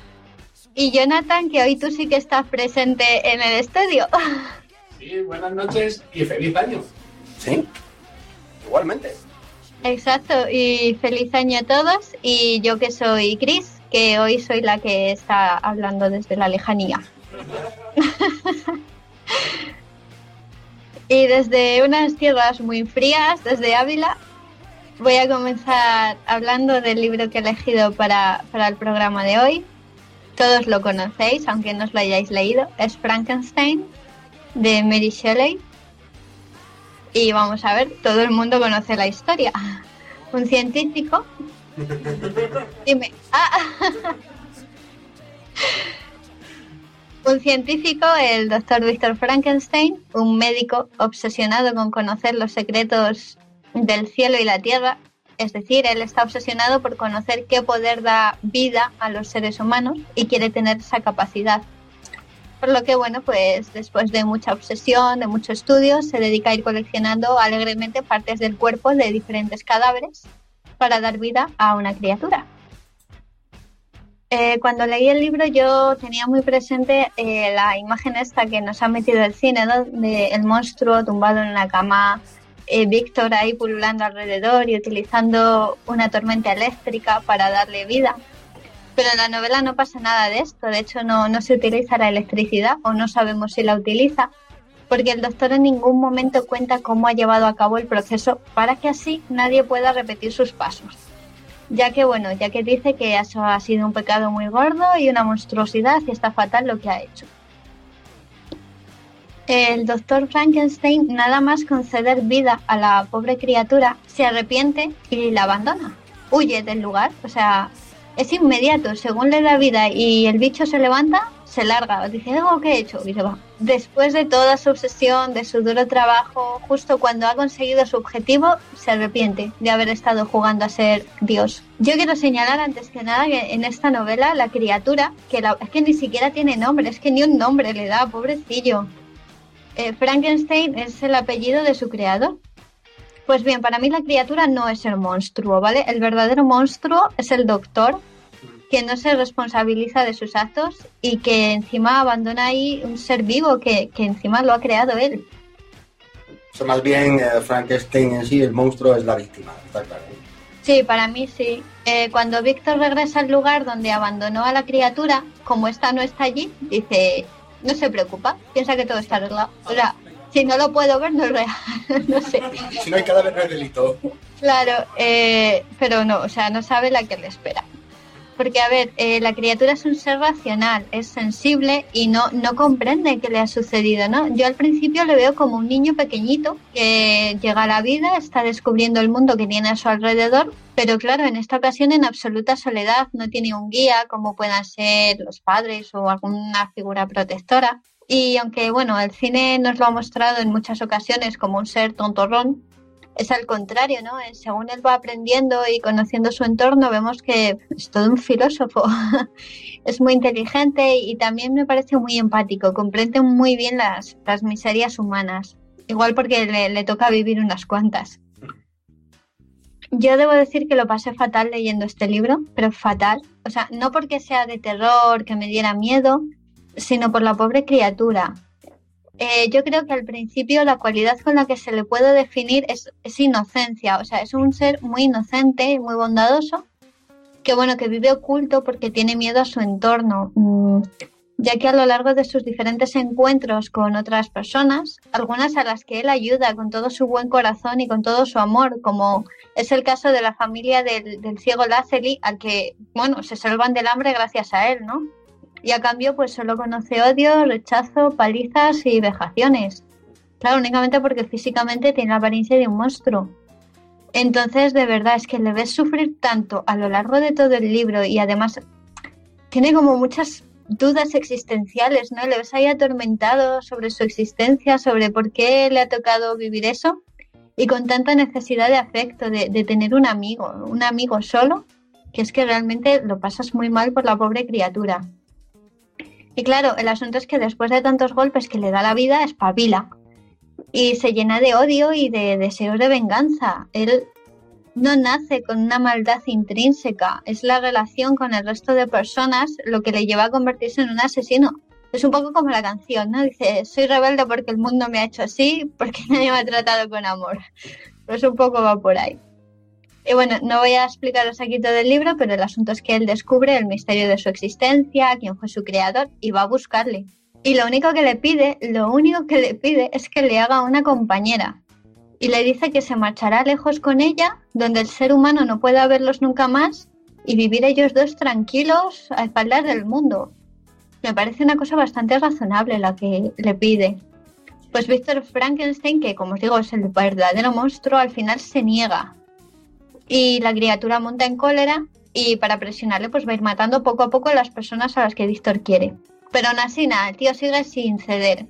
Y Jonathan, que hoy tú sí que estás presente en el estudio. Sí, buenas noches y feliz año. Sí, igualmente. Exacto, y feliz año a todos. Y yo que soy Cris, que hoy soy la que está hablando desde la lejanía. y desde unas tierras muy frías, desde Ávila, voy a comenzar hablando del libro que he elegido para, para el programa de hoy. Todos lo conocéis, aunque no os lo hayáis leído. Es Frankenstein, de Mary Shelley. Y vamos a ver, todo el mundo conoce la historia. Un científico. Dime. Ah. Un científico, el doctor Víctor Frankenstein, un médico obsesionado con conocer los secretos del cielo y la tierra, es decir, él está obsesionado por conocer qué poder da vida a los seres humanos y quiere tener esa capacidad. Por lo que, bueno, pues después de mucha obsesión, de mucho estudio, se dedica a ir coleccionando alegremente partes del cuerpo de diferentes cadáveres para dar vida a una criatura. Eh, cuando leí el libro yo tenía muy presente eh, la imagen esta que nos ha metido el cine, ¿no? De el monstruo tumbado en una cama, eh, Víctor ahí pululando alrededor y utilizando una tormenta eléctrica para darle vida. Pero en la novela no pasa nada de esto, de hecho no, no se utiliza la electricidad o no sabemos si la utiliza, porque el doctor en ningún momento cuenta cómo ha llevado a cabo el proceso para que así nadie pueda repetir sus pasos ya que bueno, ya que dice que eso ha sido un pecado muy gordo y una monstruosidad y está fatal lo que ha hecho. El doctor Frankenstein, nada más conceder vida a la pobre criatura, se arrepiente y la abandona. Huye del lugar, o sea, es inmediato. Según le da vida y el bicho se levanta, se larga. Dice, que he hecho y se va. Después de toda su obsesión, de su duro trabajo, justo cuando ha conseguido su objetivo, se arrepiente de haber estado jugando a ser Dios. Yo quiero señalar antes que nada que en esta novela la criatura, que es que ni siquiera tiene nombre, es que ni un nombre le da, pobrecillo. Eh, Frankenstein es el apellido de su creador. Pues bien, para mí la criatura no es el monstruo, ¿vale? El verdadero monstruo es el doctor, que no se responsabiliza de sus actos y que encima abandona ahí un ser vivo que, encima lo ha creado él. O sea, más bien eh, Frankenstein en sí, el monstruo es la víctima, está claro. Sí, para mí sí. Eh, cuando Víctor regresa al lugar donde abandonó a la criatura, como esta no está allí, dice, no se preocupa, piensa que todo está arreglado. O sea, si no lo puedo ver, no es real. no sé. Si no hay cadáver, no hay delito. Claro, eh, pero no, o sea, no sabe la que le espera. Porque, a ver, eh, la criatura es un ser racional, es sensible y no, no comprende qué le ha sucedido, ¿no? Yo al principio le veo como un niño pequeñito que llega a la vida, está descubriendo el mundo que tiene a su alrededor, pero claro, en esta ocasión en absoluta soledad, no tiene un guía como puedan ser los padres o alguna figura protectora. Y aunque, bueno, el cine nos lo ha mostrado en muchas ocasiones como un ser tontorrón, es al contrario, ¿no? Eh, según él va aprendiendo y conociendo su entorno, vemos que es todo un filósofo. es muy inteligente y también me parece muy empático, comprende muy bien las, las miserias humanas, igual porque le, le toca vivir unas cuantas. Yo debo decir que lo pasé fatal leyendo este libro, pero fatal. O sea, no porque sea de terror, que me diera miedo, sino por la pobre criatura. Eh, yo creo que al principio la cualidad con la que se le puede definir es, inocencia, o sea, es un ser muy inocente muy bondadoso, que bueno, que vive oculto porque tiene miedo a su entorno, mm, ya que a lo largo de sus diferentes encuentros con otras personas, algunas a las que él ayuda con todo su buen corazón y con todo su amor, como es el caso de la familia del, del ciego Lacely, al que, bueno, se salvan del hambre gracias a él, ¿no? Y a cambio pues solo conoce odio, rechazo, palizas y vejaciones. Claro, únicamente porque físicamente tiene la apariencia de un monstruo. Entonces, de verdad, es que le ves sufrir tanto a lo largo de todo el libro y además tiene como muchas dudas existenciales, ¿no? Le ves ahí atormentado sobre su existencia, sobre por qué le ha tocado vivir eso y con tanta necesidad de afecto, de, de tener un amigo, un amigo solo, que es que realmente lo pasas muy mal por la pobre criatura. Y claro, el asunto es que después de tantos golpes que le da la vida, espabila y se llena de odio y de deseos de venganza. Él no nace con una maldad intrínseca, es la relación con el resto de personas lo que le lleva a convertirse en un asesino. Es un poco como la canción, ¿no? Dice, soy rebelde porque el mundo me ha hecho así, porque nadie me ha tratado con amor. Pues un poco va por ahí. Y bueno, no voy a explicaros aquí todo el libro, pero el asunto es que él descubre el misterio de su existencia, quién fue su creador, y va a buscarle. Y lo único que le pide, lo único que le pide es que le haga una compañera. Y le dice que se marchará lejos con ella, donde el ser humano no pueda verlos nunca más, y vivir ellos dos tranquilos a espaldas del mundo. Me parece una cosa bastante razonable la que le pide. Pues Víctor Frankenstein, que como os digo es el verdadero monstruo, al final se niega y la criatura monta en cólera y para presionarle pues va a ir matando poco a poco a las personas a las que Víctor quiere. Pero aún nada, el tío sigue sin ceder.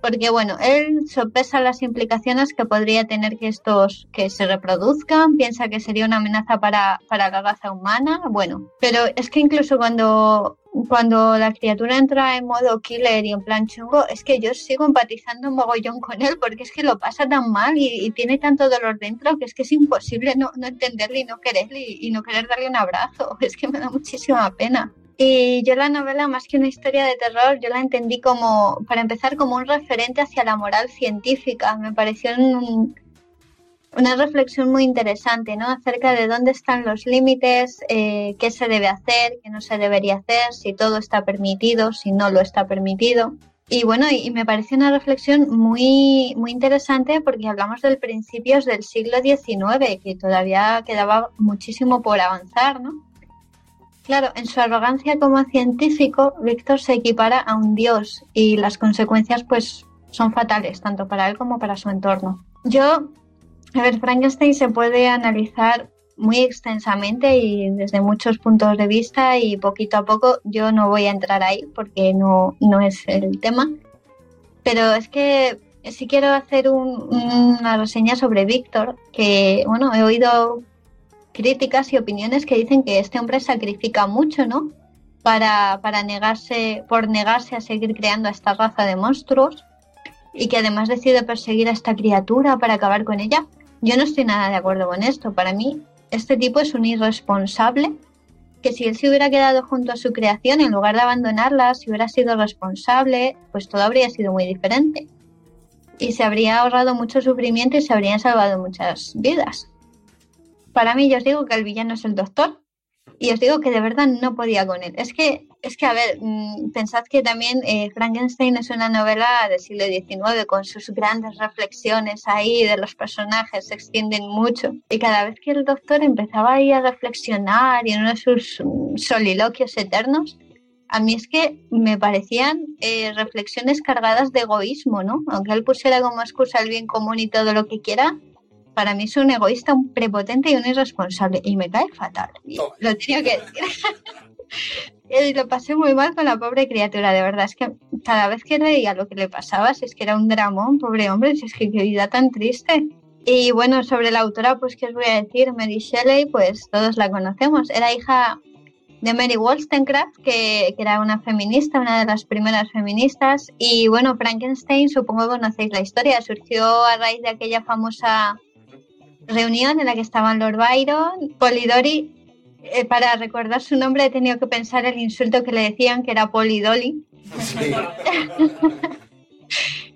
Porque bueno, él sopesa las implicaciones que podría tener que estos que se reproduzcan, piensa que sería una amenaza para, para la raza humana, bueno, pero es que incluso cuando, cuando la criatura entra en modo killer y en plan chungo, es que yo sigo empatizando un mogollón con él porque es que lo pasa tan mal y, tiene tanto dolor dentro que es que es imposible no, no entenderle y no quererle y, y no querer darle un abrazo, es que me da muchísima pena. Y yo la novela, más que una historia de terror, yo la entendí como, para empezar, como un referente hacia la moral científica. Me pareció un- una reflexión muy interesante, ¿no? Acerca de dónde están los límites, eh, qué se debe hacer, qué no se debería hacer, si todo está permitido, si no lo está permitido. Y bueno, y, y me pareció una reflexión muy, muy interesante porque hablamos del principios del siglo XIX, que todavía quedaba muchísimo por avanzar, ¿no? Claro, en su arrogancia como científico, Víctor se equipara a un dios y las consecuencias pues son fatales, tanto para él como para su entorno. Yo, a ver, Frankenstein se puede analizar muy extensamente y desde muchos puntos de vista y poquito a poco yo no voy a entrar ahí porque no, no es el tema. Pero es que sí quiero hacer un- una reseña sobre Víctor, que bueno, he oído críticas y opiniones que dicen que este hombre sacrifica mucho, ¿no? Para, para negarse, por negarse a seguir creando a esta raza de monstruos y que además decide perseguir a esta criatura para acabar con ella. Yo no estoy nada de acuerdo con esto. Para mí, este tipo es un irresponsable que si él se hubiera quedado junto a su creación en lugar de abandonarla, si hubiera sido responsable, pues todo habría sido muy diferente. Y se habría ahorrado mucho sufrimiento y se habrían salvado muchas vidas. Para mí, yo os digo que el villano es el doctor y os digo que de verdad no podía con él. Es que, es que a ver, mm, pensad que también eh, Frankenstein es una novela del siglo XIX con sus grandes reflexiones ahí de los personajes, se extienden mucho. Y cada vez que el doctor empezaba ahí a reflexionar y en uno de sus mm, soliloquios eternos, a mí es que me parecían eh, reflexiones cargadas de egoísmo, ¿no? Aunque él pusiera como excusa el bien común y todo lo que quiera, para mí es un egoísta, un prepotente y un irresponsable. Y me cae fatal. Lo tenía que decir. lo pasé muy mal con la pobre criatura, de verdad. Es que cada vez que leía lo que le pasaba, si es que era un dramón, pobre hombre, si es que qué vida tan triste. Y bueno, sobre la autora, pues qué os voy a decir, Mary Shelley, pues todos la conocemos. Era hija de Mary Wollstonecraft, que, que era una feminista, una de las primeras feministas. Y bueno, Frankenstein, supongo que conocéis la historia, surgió a raíz de aquella famosa reunión en la que estaban Lord Byron, Polidori. Eh, para recordar su nombre he tenido que pensar el insulto que le decían, que era Polidoli.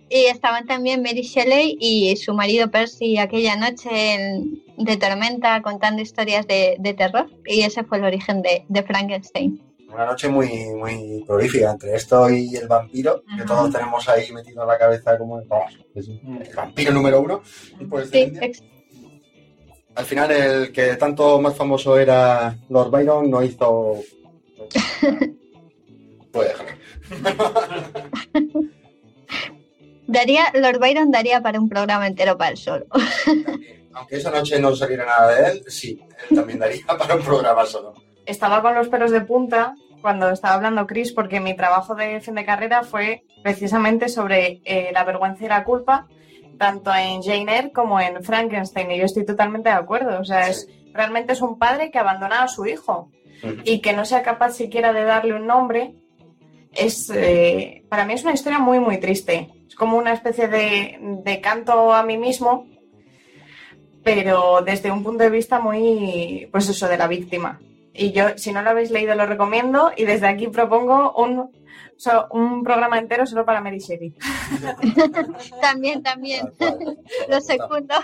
y estaban también Mary Shelley y su marido Percy aquella noche en- de tormenta contando historias de, de terror. Y ese fue el origen de, de Frankenstein. Una noche muy, muy prolífica entre esto y el vampiro, que todos tenemos ahí metido en la cabeza como el, vamos, es el vampiro número uno. Y por Sí. Al final el que tanto más famoso era Lord Byron no hizo... Puede dejarlo. Daría, Lord Byron daría para un programa entero para él solo. Aunque esa noche no saliera nada de él, sí, él también daría para un programa solo. estaba con los pelos de punta cuando estaba hablando Chris, porque mi trabajo de fin de carrera fue precisamente sobre eh, la vergüenza y la culpa, tanto en Jane Eyre como en Frankenstein, y yo estoy totalmente de acuerdo. O sea, es, realmente es un padre que abandona a su hijo y que no sea capaz siquiera de darle un nombre. Es, eh, para mí es una historia muy, muy triste. Es como una especie de, de canto a mí mismo, pero desde un punto de vista muy, pues eso, de la víctima. Y yo, si no lo habéis leído, lo recomiendo. Y desde aquí propongo un, so- un programa entero solo para Mary Shelley. también, también. Lo secundo.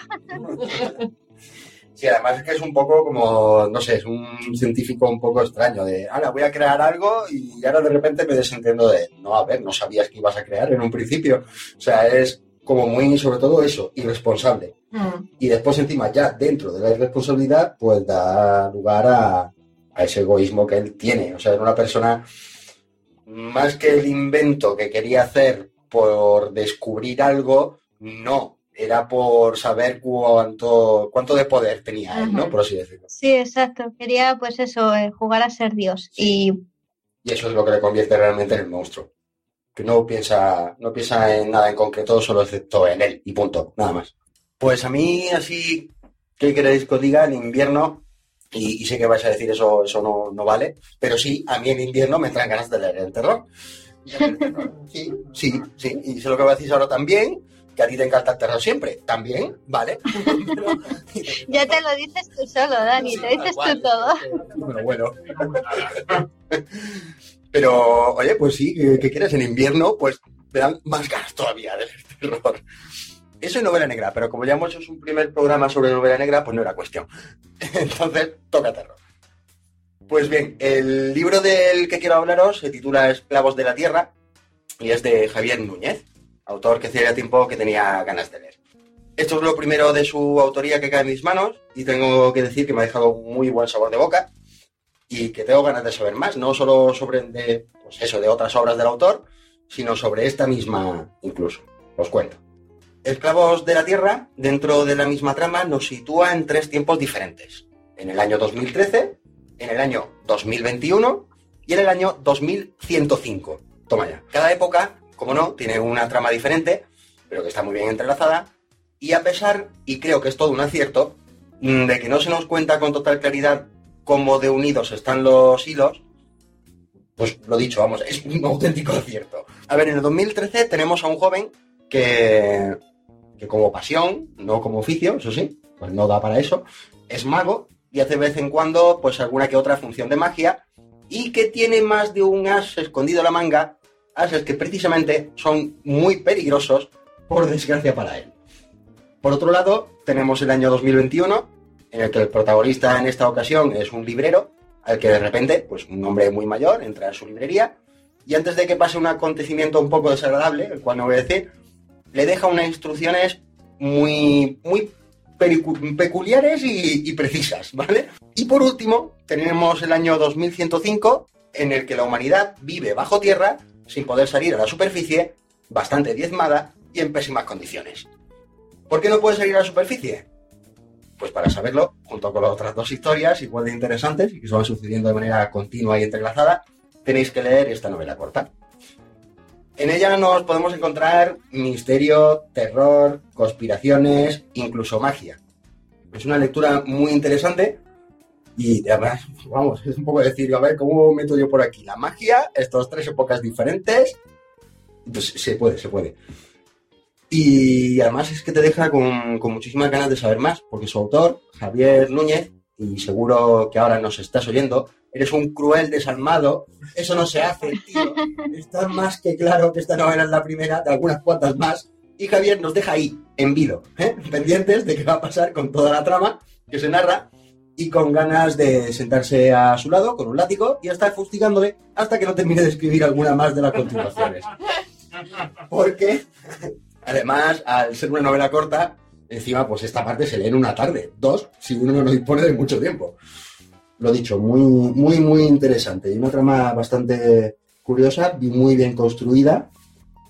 Sí, además es que es un poco como, no sé, es un científico un poco extraño de, ahora voy a crear algo y ahora de repente me desentiendo de, no, a ver, no sabías que ibas a crear en un principio. O sea, es como muy, sobre todo eso, irresponsable. Y después encima ya dentro de la irresponsabilidad, pues da lugar a, a ese egoísmo que él tiene. O sea, era una persona, más que el invento que quería hacer por descubrir algo, no, era por saber cuánto, cuánto de poder tenía él, ¿no? Por así decirlo. Sí, exacto. Quería, pues eso, eh, jugar a ser Dios. Y Y eso es lo que le convierte realmente en el monstruo. que no piensa, no piensa en nada en concreto, solo excepto en él, y punto, nada más. Pues a mí, así, ¿qué queréis que os diga? En invierno, y, y sé que vais a decir eso, eso no, no vale, pero sí, a mí en invierno me traen ganas de leer el terror. Sí, sí, sí, y sé lo que me decís ahora también, que a ti te encanta el terror siempre, también, ¿vale? Ya te lo dices tú solo, Dani, te dices tú todo. Bueno, bueno. Pero, oye, pues sí, ¿qué, qué quieres? En invierno, pues me dan más ganas todavía de leer terror. Eso es novela negra, pero como ya hemos hecho un primer programa sobre novela negra, pues no era cuestión. Entonces, toca terror. Pues bien, el libro del que quiero hablaros se titula Esclavos de la Tierra y es de Javier Núñez, autor que hacía tiempo que tenía ganas de leer. Esto es lo primero de su autoría que cae en mis manos y tengo que decir que me ha dejado muy buen sabor de boca y que tengo ganas de saber más, no solo sobre pues eso, de otras obras del autor, sino sobre esta misma incluso. Os cuento. Esclavos de la Tierra, dentro de la misma trama, nos sitúa en tres tiempos diferentes. En el año 2013, en el año 2021 y en el año 2105. Toma ya. Cada época, como no, tiene una trama diferente, pero que está muy bien entrelazada. Y a pesar, y creo que es todo un acierto, mm, de que no se nos cuenta con total claridad cómo de unidos están los hilos, pues lo dicho, vamos, es un auténtico acierto. A ver, en el 2013 tenemos a un joven que, que como pasión, no como oficio, eso sí, pues no da para eso, es mago y hace de vez en cuando pues alguna que otra función de magia y que tiene más de un as escondido en la manga, ases que precisamente son muy peligrosos, por desgracia para él. Por otro lado, tenemos el año 2021, en el que el protagonista en esta ocasión es un librero, al que de repente, pues un hombre muy mayor entra a su librería y antes de que pase un acontecimiento un poco desagradable, el cual no voy a decir, le deja unas instrucciones muy, muy peculiares y, precisas, ¿vale? Y por último, tenemos el año 2105, en el que la humanidad vive bajo tierra, sin poder salir a la superficie, bastante diezmada y en pésimas condiciones. ¿Por qué no puede salir a la superficie? Pues para saberlo, junto con las otras dos historias, igual de interesantes y que van sucediendo de manera continua y entrelazada, tenéis que leer esta novela corta. En ella nos podemos encontrar misterio, terror, conspiraciones, incluso magia. Es una lectura muy interesante y además, vamos, es un poco decir, a ver, ¿cómo meto yo por aquí? La magia, estas tres épocas diferentes, pues se puede, se puede. Y además es que te deja con, con muchísimas ganas de saber más, porque su autor, Javier Núñez, y seguro que ahora nos estás oyendo, eres un cruel desalmado, eso no se hace, tío. Está más que claro que esta novela es la primera de algunas cuantas más. Y Javier nos deja ahí, en vilo, ¿eh? pendientes de qué va a pasar con toda la trama que se narra y con ganas de sentarse a su lado con un látigo y estar fustigándole hasta que no termine de escribir alguna más de las continuaciones. Porque, además, al ser una novela corta, encima, pues esta parte se lee en una tarde, dos, si uno no dispone de mucho tiempo. Lo dicho, muy, muy, muy interesante y una trama bastante curiosa y muy bien construida.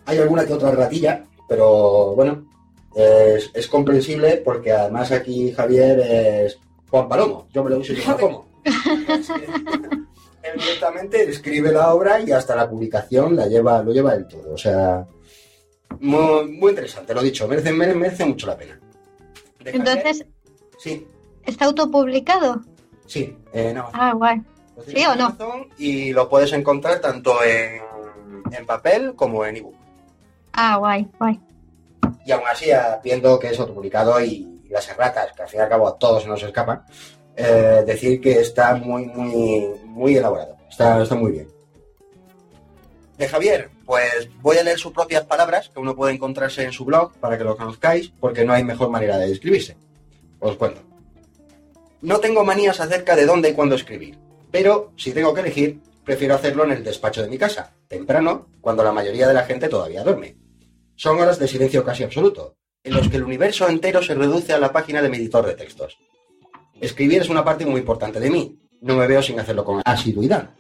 Hay alguna que otra ratilla, pero bueno, es, comprensible porque además aquí Javier es Juan Palomo, yo me lo uso yo como. Él directamente escribe la obra y hasta la publicación la lleva, lo lleva él todo. O sea, muy, muy interesante, lo dicho, merece, mere- merece mucho la pena. De Entonces, Sí, ¿está autopublicado? sí, eh, no. Ah, guay. ¿Sí o no? Y lo puedes encontrar tanto en, en papel como en ebook. Ah, guay, guay. Y aún así, viendo que es autopublicado y, y las erratas, que al fin y al cabo a todos se nos escapan, eh, decir que está muy, muy, muy elaborado. Está, está muy bien. De Javier, pues voy a leer sus propias palabras, que uno puede encontrarse en su blog para que lo conozcáis, porque no hay mejor manera de describirse. Os cuento. No tengo manías acerca de dónde y cuándo escribir, pero si tengo que elegir, prefiero hacerlo en el despacho de mi casa, temprano, cuando la mayoría de la gente todavía duerme. Son horas de silencio casi absoluto, en los que el universo entero se reduce a la página de mi editor de textos. Escribir es una parte muy importante de mí, no me veo sin hacerlo con asiduidad.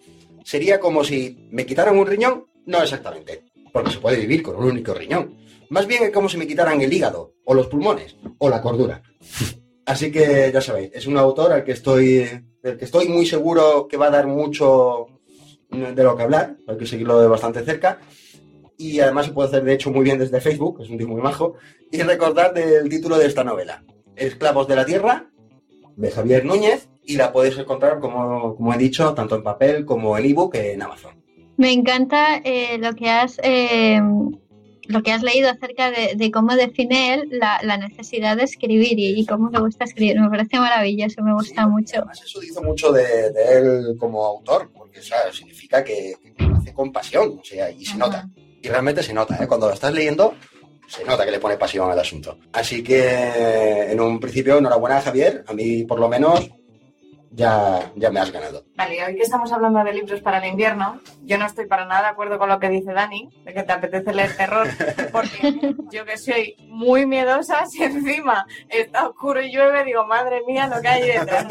Sería como si me quitaran un riñón, no exactamente, porque se puede vivir con un único riñón. Más bien es como si me quitaran el hígado, o los pulmones, o la cordura. Así que ya sabéis, es un autor al que estoy, del que estoy muy seguro que va a dar mucho de lo que hablar, hay que seguirlo de bastante cerca. y además se puede hacer de hecho muy bien desde Facebook, es un tío muy majo, y recordar el título de esta novela, Esclavos de la Tierra, de Javier Núñez, y la podéis encontrar, como, como he dicho, tanto en papel como en ebook en Amazon. Me encanta eh, lo que has eh, lo que has leído acerca de, de cómo define él la, la necesidad de escribir y, y cómo le gusta escribir. Me parece maravilloso, me gusta mucho. Además, eso dice mucho de, de él como autor, porque o sea, significa que, que lo hace con pasión, o sea, y se nota. Y realmente se nota, ¿eh? Cuando lo estás leyendo, se nota que le pone pasión al asunto. Así que, en un principio, enhorabuena, Javier. A mí, por lo menos, ya, ya me has ganado. Vale, hoy que estamos hablando de libros para el invierno, yo no estoy para nada de acuerdo con lo que dice Dani, de que te apetece leer terror, porque yo que soy muy miedosa, si encima está oscuro y llueve, digo, madre mía, lo que hay detrás.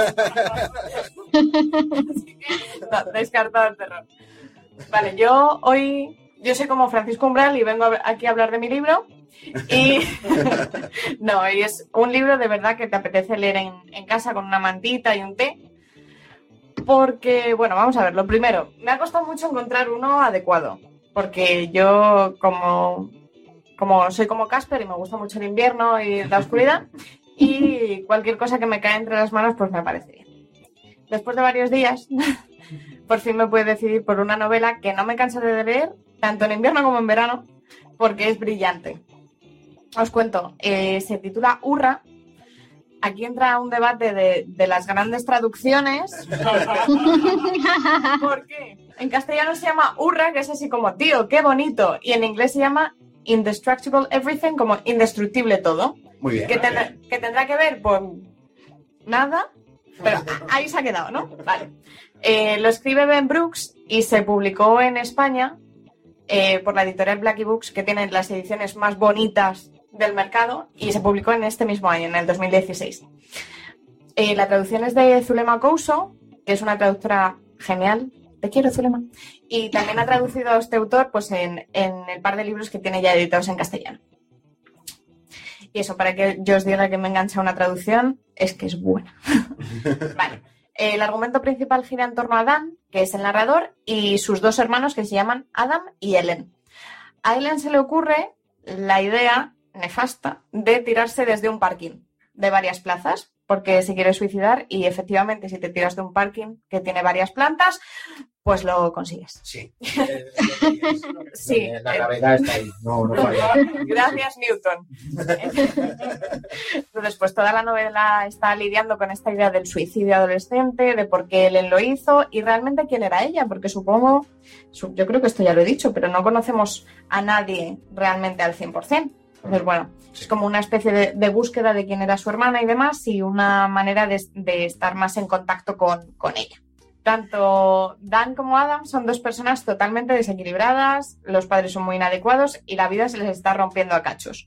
Así que, no, descartado el terror. Vale, yo hoy, yo soy como Francisco Umbral y vengo aquí a hablar de mi libro. Y no, y es un libro de verdad que te apetece leer en, en casa con una mantita y un té. Porque, bueno, vamos a ver, lo primero, me ha costado mucho encontrar uno adecuado. Porque yo, como, como soy como Casper y me gusta mucho el invierno y la oscuridad, y cualquier cosa que me cae entre las manos, pues me parece bien. Después de varios días, por fin me puedo decidir por una novela que no me cansaré de leer, tanto en invierno como en verano, porque es brillante. Os cuento, eh, se titula Urra. Aquí entra un debate de, de las grandes traducciones. ¿Por qué? En castellano se llama Urra, que es así como, tío, qué bonito. Y en inglés se llama Indestructible Everything, como indestructible todo. Muy bien. Que tendrá, que tendrá que ver con nada, pero ahí se ha quedado, ¿no? Vale. Eh, lo escribe Ben Brooks y se publicó en España eh, por la editorial Blackie Books, que tiene las ediciones más bonitas del mercado, y se publicó en este mismo año, en el 2016. Eh, la traducción es de Zulema Couso, que es una traductora genial. Te quiero, Zulema. Y también ha traducido a este autor pues, en, en el par de libros que tiene ya editados en castellano. Y eso, para que yo os diga que me engancha una traducción, es que es buena. vale. El argumento principal gira en torno a Dan, que es el narrador, y sus dos hermanos que se llaman Adam y Ellen. A Ellen se le ocurre la idea nefasta de tirarse desde un parking de varias plazas, porque se quiere suicidar y efectivamente si te tiras de un parking que tiene varias plantas, pues lo consigues. Sí. Sí. La gravedad está ahí, no, no. Gracias, Newton. Entonces, pues toda la novela está lidiando con esta idea del suicidio adolescente, de por qué Ellen lo hizo y realmente quién era ella, porque supongo, su- yo creo que esto ya lo he dicho, pero no conocemos a nadie realmente al 100%. Entonces, bueno, es como una especie de, de búsqueda de quién era su hermana y demás y una manera de, de estar más en contacto con, con ella. Tanto Dan como Adam son dos personas totalmente desequilibradas, los padres son muy inadecuados y la vida se les está rompiendo a cachos.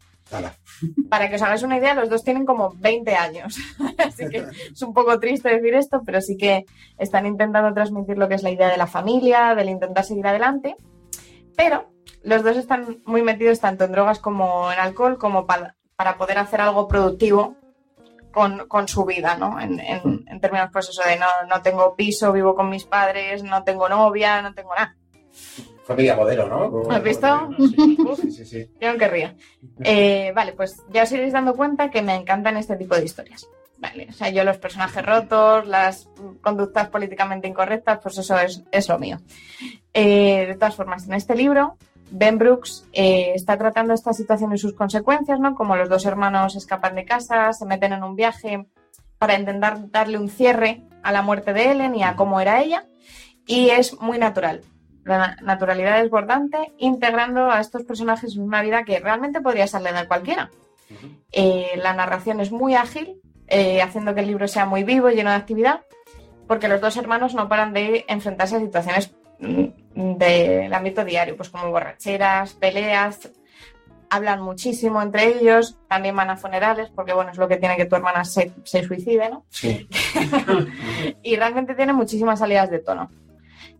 Para que os hagáis una idea, los dos tienen como 20 años. Así que es un poco triste decir esto, pero sí que están intentando transmitir lo que es la idea de la familia, del intentar seguir adelante. Pero los dos están muy metidos tanto en drogas como en alcohol, como pa- para poder hacer algo productivo con, con su vida, ¿no? En, en- en términos, pues eso de no, no tengo piso, vivo con mis padres, no tengo novia, no tengo nada. Familia modelo, ¿no? ¿Has visto? Sí, sí, sí. Yo no querría. Eh, vale, pues ya os iréis dando cuenta que me encantan este tipo de historias. Vale, o sea, yo los personajes rotos, las conductas políticamente incorrectas, pues eso es, es lo mío. Eh, de todas formas, en este libro, Ben Brooks eh, está tratando esta situación y sus consecuencias, ¿no? Como los dos hermanos escapan de casa, se meten en un viaje para intentar darle un cierre a la muerte de Ellen y a cómo era ella. Y es muy natural. La na- naturalidad desbordante, integrando a estos personajes en una vida que realmente podría serle de cualquiera. Eh, la narración es muy ágil, eh, haciendo que el libro sea muy vivo, lleno de actividad, porque los dos hermanos no paran de enfrentarse a situaciones mm, del ámbito diario, pues como borracheras, peleas, hablan muchísimo entre ellos, también van a funerales, porque bueno, es lo que tiene que tu hermana se, se suicide, ¿no? Sí. y realmente tiene muchísimas salidas de tono.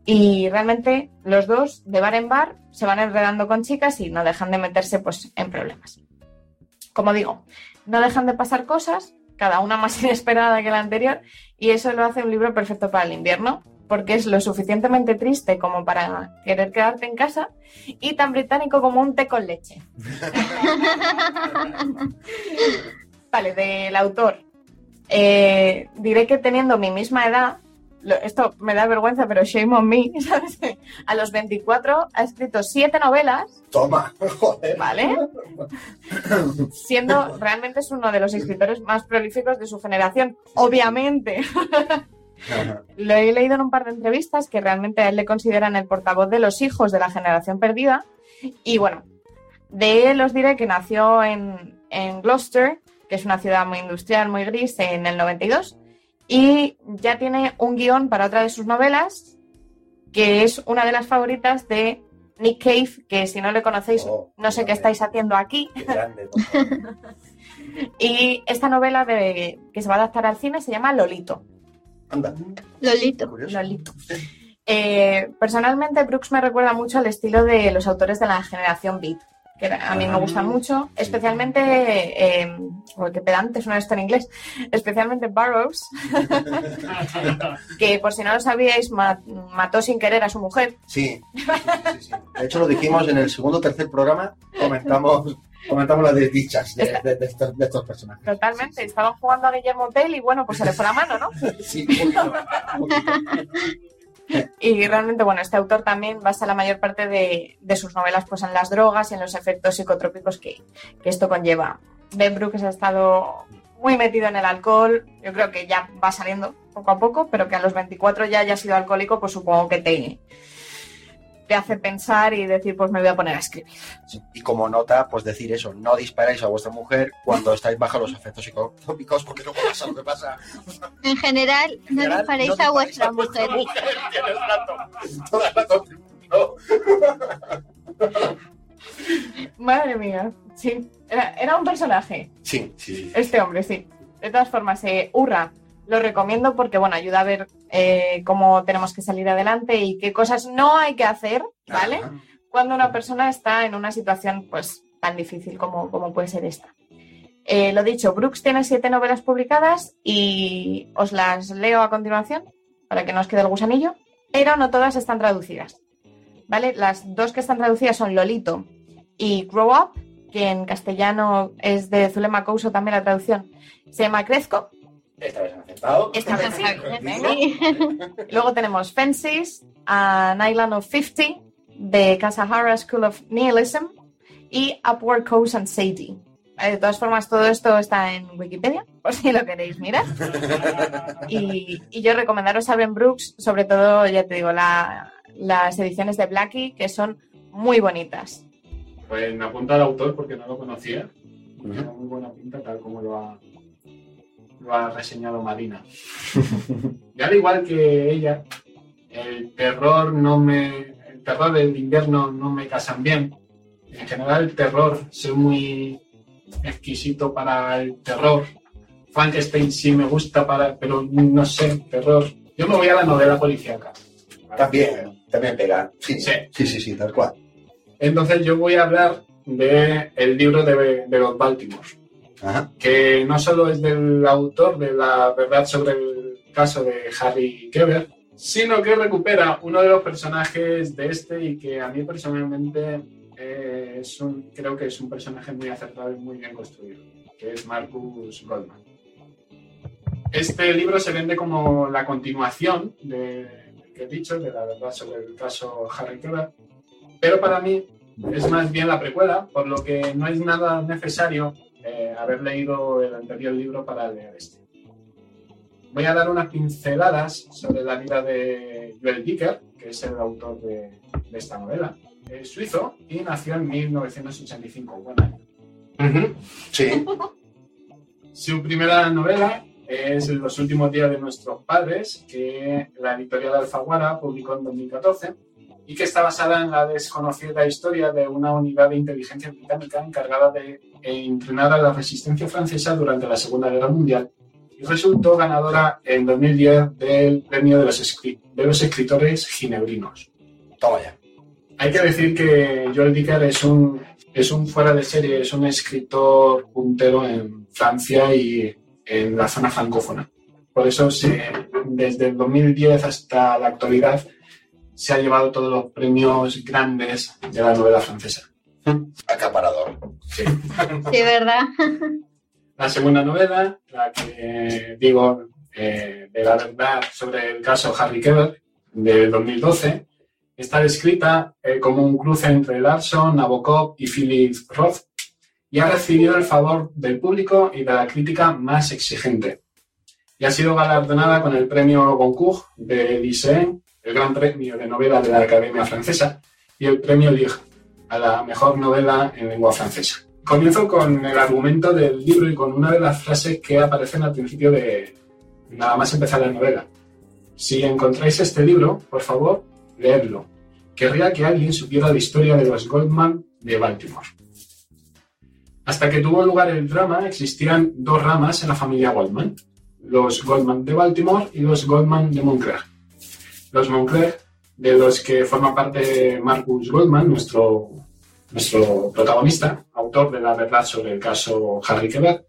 Y realmente los dos, de bar en bar, se van enredando con chicas y no dejan de meterse pues, en problemas. Como digo, no dejan de pasar cosas, cada una más inesperada que la anterior, y eso lo hace un libro perfecto para el invierno, porque es lo suficientemente triste como para querer quedarte en casa y tan británico como un té con leche. vale, del autor. Eh, diré que teniendo mi misma edad, esto me da vergüenza, pero shame on me, ¿sabes? A los 24 ha escrito siete novelas, Toma, joder. ¿vale? Siendo realmente es uno de los escritores más prolíficos de su generación, obviamente. Lo he leído en un par de entrevistas que realmente a él le consideran el portavoz de los hijos de la generación perdida. Y bueno, de él os diré que nació en, en Gloucester, que es una ciudad muy industrial, muy gris, en el 92. Y ya tiene un guion para otra de sus novelas, que es una de las favoritas de Nick Cave, que si no le conocéis, no sé qué estáis haciendo aquí. y esta novela de, que se va a adaptar al cine se llama Lolito. Anda. Lolito. Lolito. Eh, personalmente, Brooks me recuerda mucho al estilo de los autores de la generación Beat, que a mí me gustan mucho, especialmente, eh, qué pedante suena esto en inglés, especialmente Burroughs, que por si no lo sabíais, ma- mató sin querer a su mujer. Sí, sí, sí, sí. De hecho, lo dijimos en el segundo o tercer programa, comentamos, comentamos las desdichas de, de- de estos, de estos personajes. Totalmente, estaban jugando a Guillermo Tell y bueno, pues se le fue la mano, ¿no? Sí, poquito, poquito. Y realmente, bueno, este autor también basa la mayor parte de, de sus novelas pues, en las drogas y en los efectos psicotrópicos que, que esto conlleva. Ben Brooks ha estado muy metido en el alcohol, yo creo que ya va saliendo poco a poco, pero que a los 24 ya haya sido alcohólico, pues supongo que te, te hace pensar y decir, pues me voy a poner a escribir. Y como nota, pues decir eso, no disparáis a vuestra mujer cuando estáis bajo los efectos psicotrópicos, porque luego pasa lo que pasa. En general, no general, disparéis no a vuestra mujer. Toda la razón. Madre mía, sí, era, era un personaje. Sí, sí, sí. Este hombre, sí. De todas formas, eh, Urra, lo recomiendo porque, bueno, ayuda a ver eh, cómo tenemos que salir adelante y qué cosas no hay que hacer, ¿vale? Cuando una persona está en una situación, pues, tan difícil como, como puede ser esta. Eh, lo dicho, Brooks tiene siete novelas publicadas y os las leo a continuación para que no os quede el gusanillo, pero no todas están traducidas. ¿Vale? Las dos que están traducidas son Lolito y Grow Up, que en castellano es de Zulema Couso también la traducción. Se llama Crezco. Esta vez han aceptado. Esta vez sí. Luego tenemos Fences, An Island of 50, de Kasahara School of Nihilism, y Upward Coast and Sadie. Eh, De todas formas, todo esto está en Wikipedia, por si lo queréis mirar. Y, y yo recomendaros a Ben Brooks, sobre todo, ya te digo, la- las ediciones de Blackie, que son muy bonitas. Pues me apunto al autor porque no lo conocía. Tiene muy buena pinta, tal como lo ha, lo ha reseñado Marina. y al igual que ella, el terror no me. El terror del invierno no me casan bien. En general, el terror, soy muy exquisito para el terror. Frankenstein sí me gusta para, pero no sé, terror. Yo me voy a la novela policíaca. También, también pega. Sí, Sí. sí, sí, sí, tal cual. Entonces yo voy a hablar de el libro de, de los Baltimore, Ajá. que no solo es del autor de la verdad sobre el caso de Harry Keber, sino que recupera uno de los personajes de este y que a mí personalmente eh, es un, creo que es un personaje muy acertado y muy bien construido, que es Marcus Goldman. Este libro se vende como la continuación de, que he dicho, de la verdad sobre el caso Harry Keber, pero para mí es más bien la precuela, por lo que no es nada necesario eh, haber leído el anterior libro para leer este. Voy a dar unas pinceladas sobre la vida de Joel Dicker, que es el autor de, de esta novela. Es suizo y nació en 1985, buen año. Sí. Su primera novela es Los últimos días de nuestros padres, que la editorial Alfaguara publicó en 2014 y que está basada en la desconocida historia de una unidad de inteligencia británica encargada de eh, entrenar a la resistencia francesa durante la Segunda Guerra Mundial y resultó ganadora en 2010 del premio de los, de los escritores ginebrinos. Toma ya. Hay que decir que Joel Dicker es un, es un fuera de serie, es un escritor puntero en Francia y en la zona francófona. Por eso se, desde el 2010 hasta la actualidad se ha llevado todos los premios grandes de la novela francesa. Acaparador. Sí. Sí, ¿verdad? La segunda novela, la que eh, digo eh, de la verdad sobre el caso Harry Keber de 2012, está descrita eh, como un cruce entre Larson, Nabokov y Philip Roth y ha recibido el favor del público y de la crítica más exigente. Y ha sido galardonada con el premio Goncourt de Diseño, el gran premio de novela de la Academia Francesa, y el premio Ligue a la mejor novela en lengua francesa. Comienzo con el argumento del libro y con una de las frases que aparecen al principio de nada más empezar la novela. Si encontráis este libro, por favor, leedlo. Querría que alguien supiera la historia de los Goldman de Baltimore. Hasta que tuvo lugar el drama, existían dos ramas en la familia Goldman, los Goldman de Baltimore y los Goldman de Montclair. Los Montclair, de los que forma parte Marcus Goldman, nuestro, nuestro protagonista, autor de la verdad sobre el caso Harry Quebert,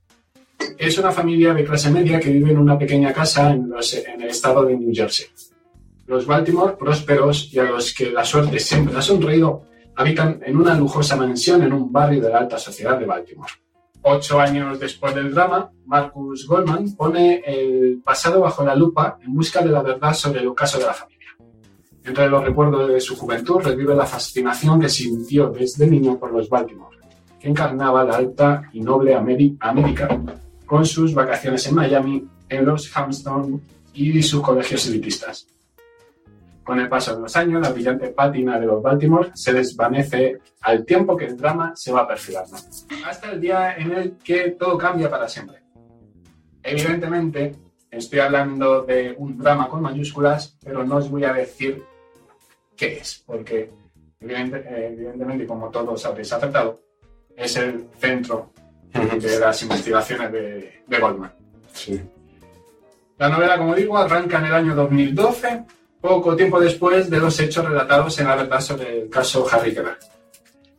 es una familia de clase media que vive en una pequeña casa en, en el estado de New Jersey. Los Baltimore, prósperos y a los que la suerte siempre ha sonreído, habitan en una lujosa mansión en un barrio de la alta sociedad de Baltimore. Ocho años después del drama, Marcus Goldman pone el pasado bajo la lupa en busca de la verdad sobre el caso de la familia. Entre los recuerdos de su juventud revive la fascinación que sintió desde niño por los Baltimore, que encarnaba la alta y noble América con sus vacaciones en Miami, en los Hamptons y sus colegios elitistas. Con el paso de los años, la brillante pátina de los Baltimore se desvanece al tiempo que el drama se va perfilando. Hasta el día en el que todo cambia para siempre. Evidentemente, estoy hablando de un drama con mayúsculas, pero no os voy a decir qué es, porque evidente- eh, evidentemente, como todos habréis acertado, es el centro de las investigaciones de, de Goldman. La novela, como digo, arranca en el año 2012, poco tiempo después de los hechos relatados en la verdad sobre el caso Harry Quebert.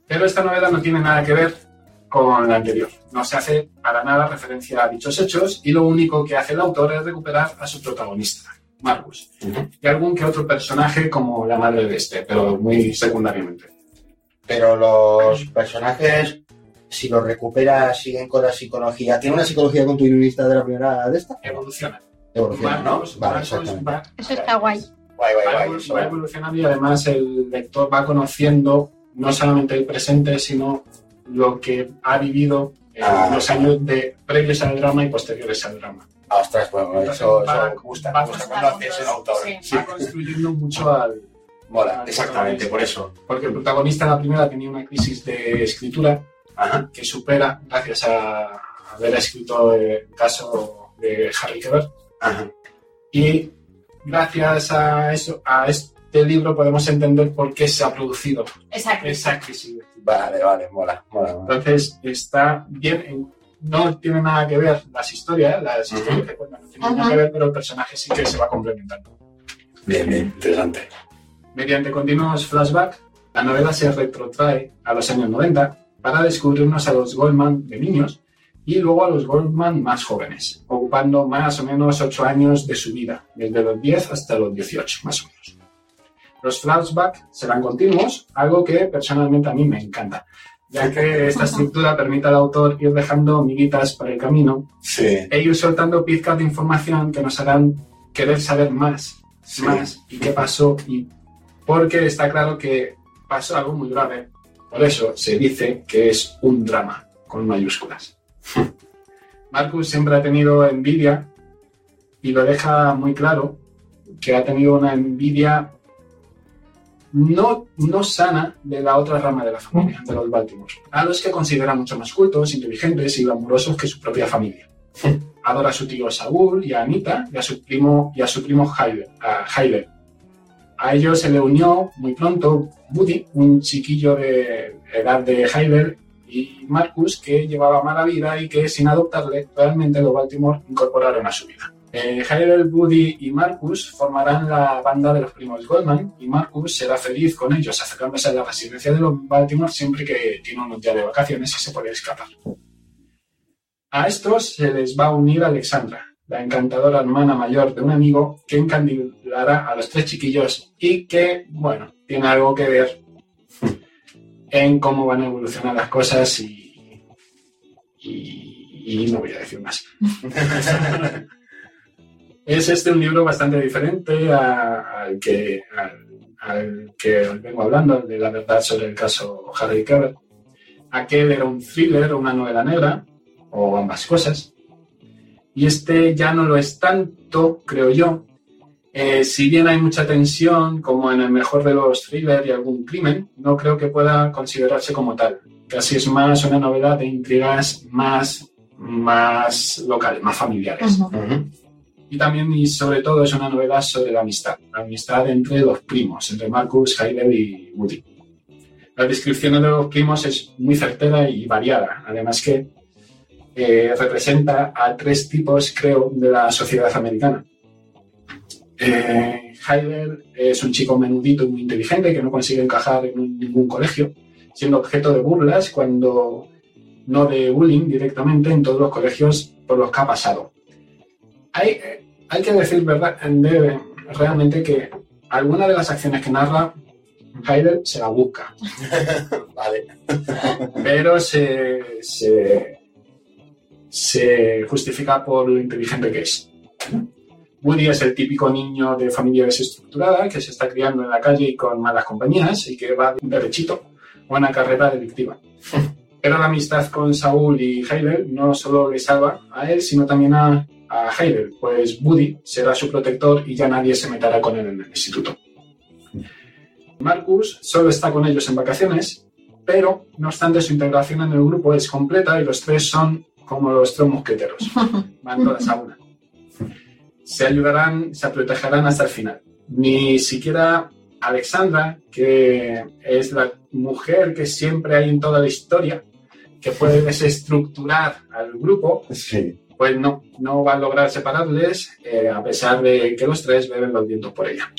Pero esta novela no tiene nada que ver con la anterior. No se hace para nada referencia a dichos hechos y lo único que hace el autor es recuperar a su protagonista, Marcus, y algún que otro personaje como la madre de este, pero muy secundariamente. Pero los personajes, si los recuperas, siguen con la psicología. ¿Tiene una psicología continuista de la primera de esta? Evoluciona. Evoluciona, ¿no? Vale, va- Eso está guay. Guay, guay, va, guay. eso. va evolucionando y además el lector va conociendo no solamente el presente, sino lo que ha vivido en Ah. los años de previos al drama y posteriores al drama. Ah, ostras, bueno, Entonces eso, va- eso gusta. va gusta cuando haces el autor. Sí, va construyendo mucho al... Mola, al exactamente, por eso. Porque el protagonista en la primera tenía una crisis de escritura que supera gracias a haber escrito el caso de Harry Quebert. Y gracias a eso, a este libro podemos entender por qué se ha producido crisis. esa crisis. Vale, vale, mola, mola. mola. Entonces está bien, en- no tiene nada que ver las historias, las historias que cuentan, no tienen nada Ajá. que ver, pero el personaje sí que se va complementando. Bien, bien, interesante. Mediante continuos flashbacks, la novela se retrotrae a los años 90 para descubrirnos a los Goldman de niños y luego a los Goldman más jóvenes, ocupando más o menos 8 años de su vida, desde los 10 hasta los 18, más o menos. Los flashbacks serán continuos, algo que personalmente a mí me encanta, ya que esta estructura permite al autor ir dejando miguitas por el camino Sí. e ir soltando pizcas de información que nos harán querer saber más, más y qué pasó y porque está claro que pasó algo muy grave. Por eso se dice que es un drama con mayúsculas. Marcus siempre ha tenido envidia y lo deja muy claro que ha tenido una envidia no, no sana de la otra rama de la familia, de los Baltimore, a los que considera mucho más cultos, inteligentes y glamurosos que su propia familia. Adora a su tío Saúl y a Anita y a su primo, y a su primo Hyder, a Hyder. A ellos se le unió muy pronto Woody, un chiquillo de edad de Hyder, y Marcus, que llevaba mala vida y que sin adoptarle, realmente los Baltimore incorporaron a su vida. Eh, Hyder, Woody y Marcus formarán la banda de los primos Goldman y Marcus será feliz con ellos, acercándose a la residencia de los Baltimore siempre que tiene unos días de vacaciones y se puede escapar. A estos se les va a unir Alexandra, la encantadora hermana mayor de un amigo que encandilará a los tres chiquillos y que, bueno, tiene algo que ver en cómo van a evolucionar las cosas y, y no voy a decir más. es este un libro bastante diferente a- al que, al, al que vengo hablando, de la verdad sobre el caso Harry Cabot. Aquel era un thriller, una novela negra, o ambas cosas. Y este ya no lo es tanto, creo yo. Eh, si bien hay mucha tensión, como en el mejor de los thrillers y algún crimen, no creo que pueda considerarse como tal. Casi es más una novela de intrigas más, más locales, más familiares. Y también y sobre todo es una novela sobre la amistad, la amistad entre los primos, entre Marcus, Heider y Woody. La descripción de los primos es muy certera y variada, además que eh, representa a tres tipos, creo, de la sociedad americana. Eh, Heider es un chico menudito y muy inteligente que no consigue encajar en ningún colegio, siendo objeto de burlas cuando no de bullying directamente en todos los colegios por los que ha pasado. Hay, eh, hay que decir verdad, de- realmente que alguna de las acciones que narra Heider se la busca. vale. Pero se, se, se justifica por lo inteligente que es. Woody es el típico niño de familia desestructurada que se está criando en la calle y con malas compañías y que va derechito a una carrera delictiva. Pero la amistad con Saúl y Heider no solo le salva a él, sino también a, a Heider, pues Woody será su protector y ya nadie se meterá con él en el instituto. Marcus solo está con ellos en vacaciones, pero no obstante su integración en el grupo es completa y los tres son como los tres mosqueteros, van todas a una. Se ayudarán, se protegerán hasta el final. Ni siquiera Alexandra, que es la mujer que siempre hay en toda la historia, que puede desestructurar al grupo, pues no, no va a lograr separarles, eh, a pesar de que los tres beben los vientos por ella.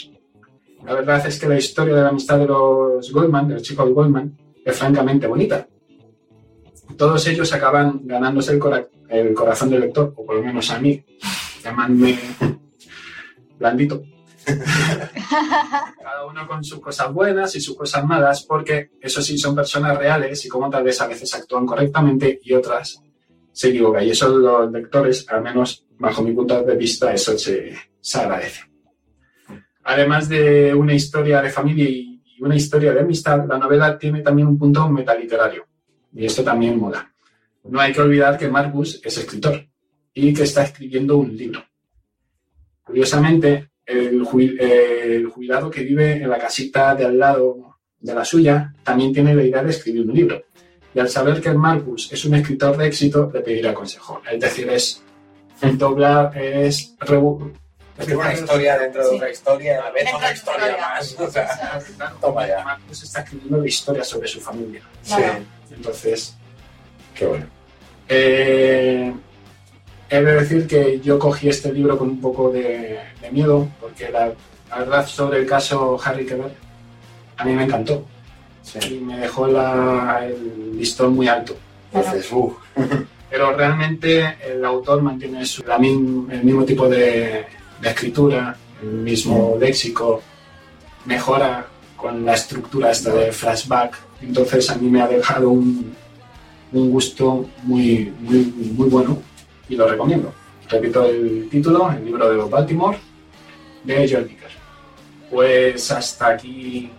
La verdad es que la historia de la amistad de los Goldman, de los chicos Goldman, es francamente bonita. Todos ellos acaban ganándose el, cora- el corazón del lector, o por lo menos a mí, llamadme blandito. Cada uno con sus cosas buenas y sus cosas malas, porque eso sí son personas reales y como tal vez a veces actúan correctamente y otras se equivocan. Y eso los lectores, al menos bajo mi punto de vista, eso se, se agradece. Además de una historia de familia y una historia de amistad, la novela tiene también un punto metaliterario. Y esto también mola. No hay que olvidar que Marcus es escritor y que está escribiendo un libro. Curiosamente, el jubilado que vive en la casita de al lado de la suya también tiene la idea de escribir un libro. Y al saber que Marcus es un escritor de éxito, le pedirá consejo. Es decir, es doblar, es Es que una historia dentro de otra historia, a la vez otra historia más. O sea, toma ya. Marcus está escribiendo la historia sobre su familia. Claro. Entonces, Qué bueno. eh, he de decir que yo cogí este libro con un poco de, de miedo, porque la, la verdad sobre el caso Harry Quebert a mí me encantó. Y me dejó la- el listón muy alto. Entonces, uh, Pero realmente el autor mantiene su- la min- el mismo tipo de, de escritura, el mismo léxico, mejora con la estructura esta de flashback. Entonces a mí me ha dejado un, un gusto muy, muy, muy bueno y lo recomiendo. Repito el título, el libro de los Baltimore, de Joel Dicker. Pues hasta aquí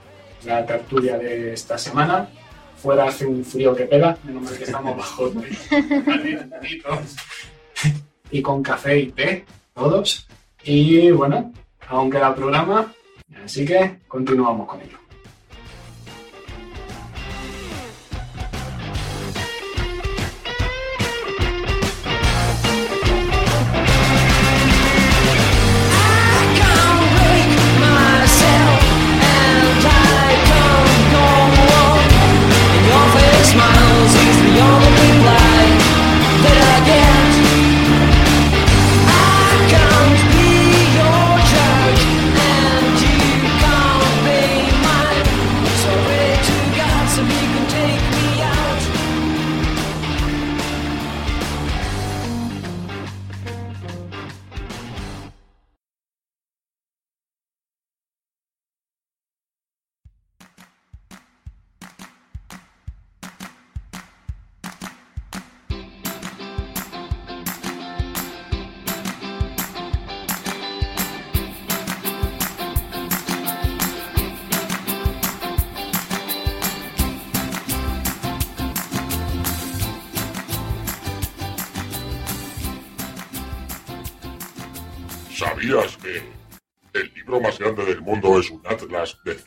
la tertulia de esta semana. Fuera hace un frío que pega, menos mal que estamos bajo y con café y té, todos. Y bueno, aún queda programa, así que continuamos con ello.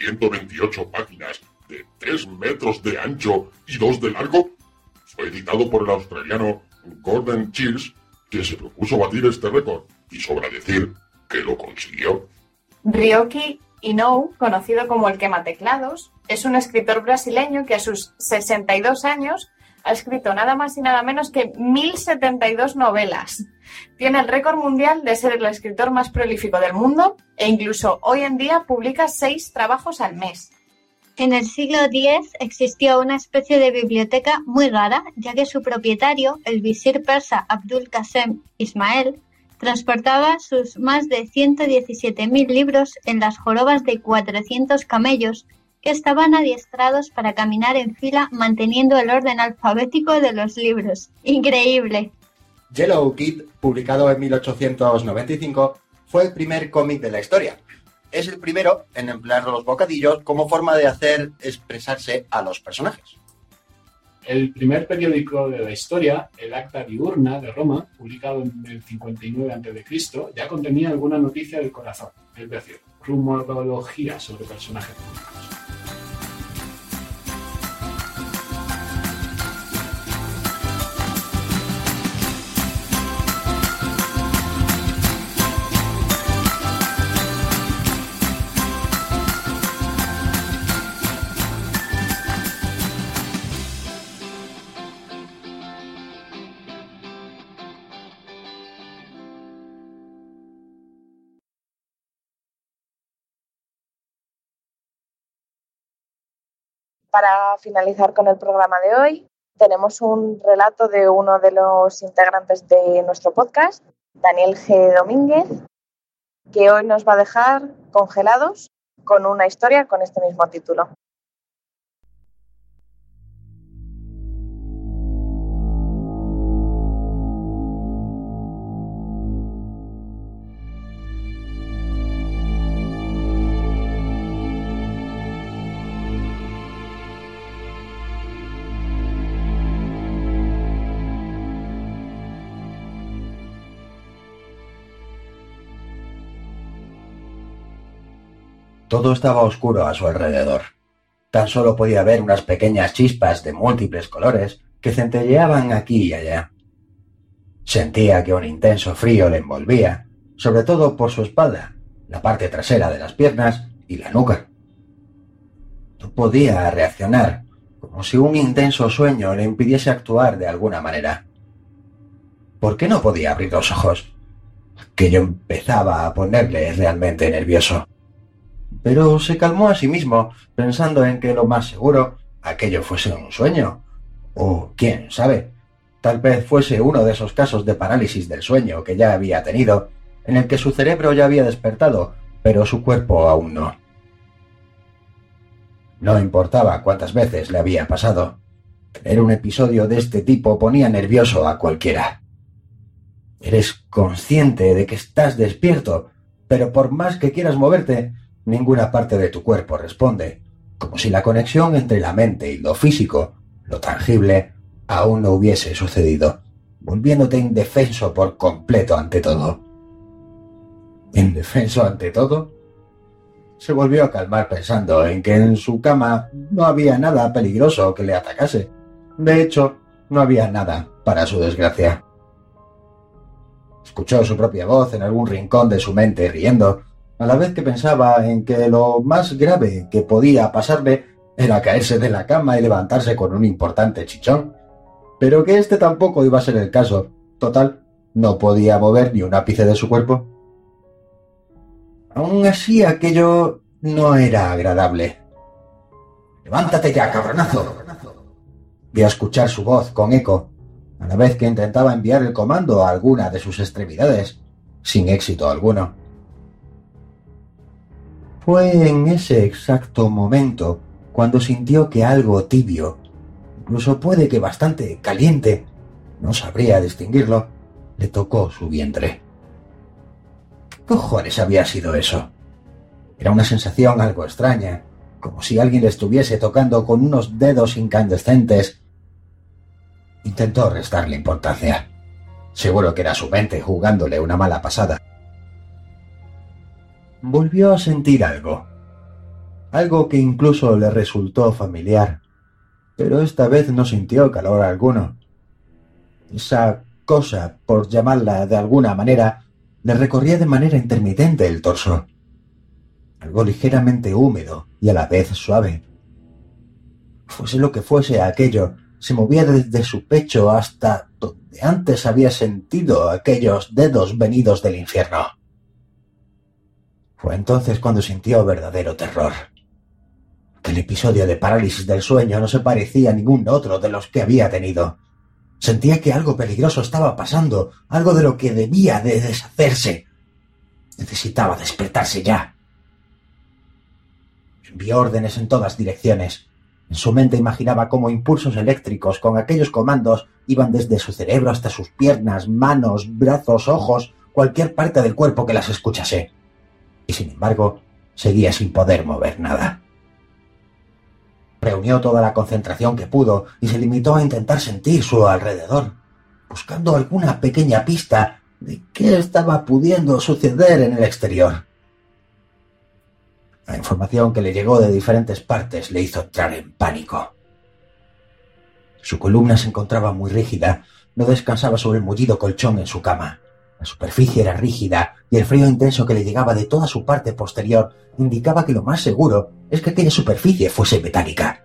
128 páginas de 3 metros de ancho y 2 de largo? Fue editado por el australiano Gordon Chills, que se propuso batir este récord y sobra decir que lo consiguió. Ryoki Inou, conocido como el quemateclados, es un escritor brasileño que a sus 62 años ha escrito nada más y nada menos que 1072 novelas. Tiene el récord mundial de ser el escritor más prolífico del mundo e incluso hoy en día publica seis trabajos al mes. En el siglo X existió una especie de biblioteca muy rara, ya que su propietario, el visir persa Abdul Qasem Ismael, transportaba sus más de 117.000 libros en las jorobas de 400 camellos que estaban adiestrados para caminar en fila manteniendo el orden alfabético de los libros. Increíble. Yellow Kid, publicado en 1895, fue el primer cómic de la historia. Es el primero en emplear los bocadillos como forma de hacer expresarse a los personajes. El primer periódico de la historia, el Acta Diurna de Roma, publicado en el 59 a.C., ya contenía alguna noticia del corazón, es decir, rumorología sobre personajes. Para finalizar con el programa de hoy, tenemos un relato de uno de los integrantes de nuestro podcast, Daniel G. Domínguez, que hoy nos va a dejar congelados con una historia con este mismo título. Todo estaba oscuro a su alrededor. Tan solo podía ver unas pequeñas chispas de múltiples colores que centelleaban aquí y allá. Sentía que un intenso frío le envolvía, sobre todo por su espalda, la parte trasera de las piernas y la nuca. No podía reaccionar, como si un intenso sueño le impidiese actuar de alguna manera. ¿Por qué no podía abrir los ojos? Aquello empezaba a ponerle realmente nervioso pero se calmó a sí mismo, pensando en que lo más seguro aquello fuese un sueño. O quién sabe, tal vez fuese uno de esos casos de parálisis del sueño que ya había tenido, en el que su cerebro ya había despertado, pero su cuerpo aún no. No importaba cuántas veces le había pasado. Tener un episodio de este tipo ponía nervioso a cualquiera. Eres consciente de que estás despierto, pero por más que quieras moverte, ninguna parte de tu cuerpo responde, como si la conexión entre la mente y lo físico, lo tangible, aún no hubiese sucedido, volviéndote indefenso por completo ante todo. ¿Indefenso ante todo? Se volvió a calmar pensando en que en su cama no había nada peligroso que le atacase. De hecho, no había nada para su desgracia. Escuchó su propia voz en algún rincón de su mente riendo, a la vez que pensaba en que lo más grave que podía pasarle era caerse de la cama y levantarse con un importante chichón, pero que este tampoco iba a ser el caso. Total, no podía mover ni un ápice de su cuerpo. Aún así, aquello no era agradable. Levántate ya, cabronazo. Vi a escuchar su voz con eco, a la vez que intentaba enviar el comando a alguna de sus extremidades, sin éxito alguno. Fue en ese exacto momento cuando sintió que algo tibio, incluso puede que bastante caliente, no sabría distinguirlo, le tocó su vientre. ¿Qué cojones había sido eso? Era una sensación algo extraña, como si alguien le estuviese tocando con unos dedos incandescentes. Intentó restarle importancia. Seguro que era su mente jugándole una mala pasada. Volvió a sentir algo. Algo que incluso le resultó familiar. Pero esta vez no sintió calor alguno. Esa cosa, por llamarla de alguna manera, le recorría de manera intermitente el torso. Algo ligeramente húmedo y a la vez suave. Fuese lo que fuese aquello, se movía desde su pecho hasta donde antes había sentido aquellos dedos venidos del infierno. Fue entonces cuando sintió verdadero terror. El episodio de parálisis del sueño no se parecía a ningún otro de los que había tenido. Sentía que algo peligroso estaba pasando, algo de lo que debía de deshacerse. Necesitaba despertarse ya. Envió órdenes en todas direcciones. En su mente imaginaba cómo impulsos eléctricos con aquellos comandos iban desde su cerebro hasta sus piernas, manos, brazos, ojos, cualquier parte del cuerpo que las escuchase. Y sin embargo, seguía sin poder mover nada. Reunió toda la concentración que pudo y se limitó a intentar sentir su alrededor, buscando alguna pequeña pista de qué estaba pudiendo suceder en el exterior. La información que le llegó de diferentes partes le hizo entrar en pánico. Su columna se encontraba muy rígida, no descansaba sobre el mullido colchón en su cama. La superficie era rígida y el frío intenso que le llegaba de toda su parte posterior indicaba que lo más seguro es que aquella superficie fuese metálica.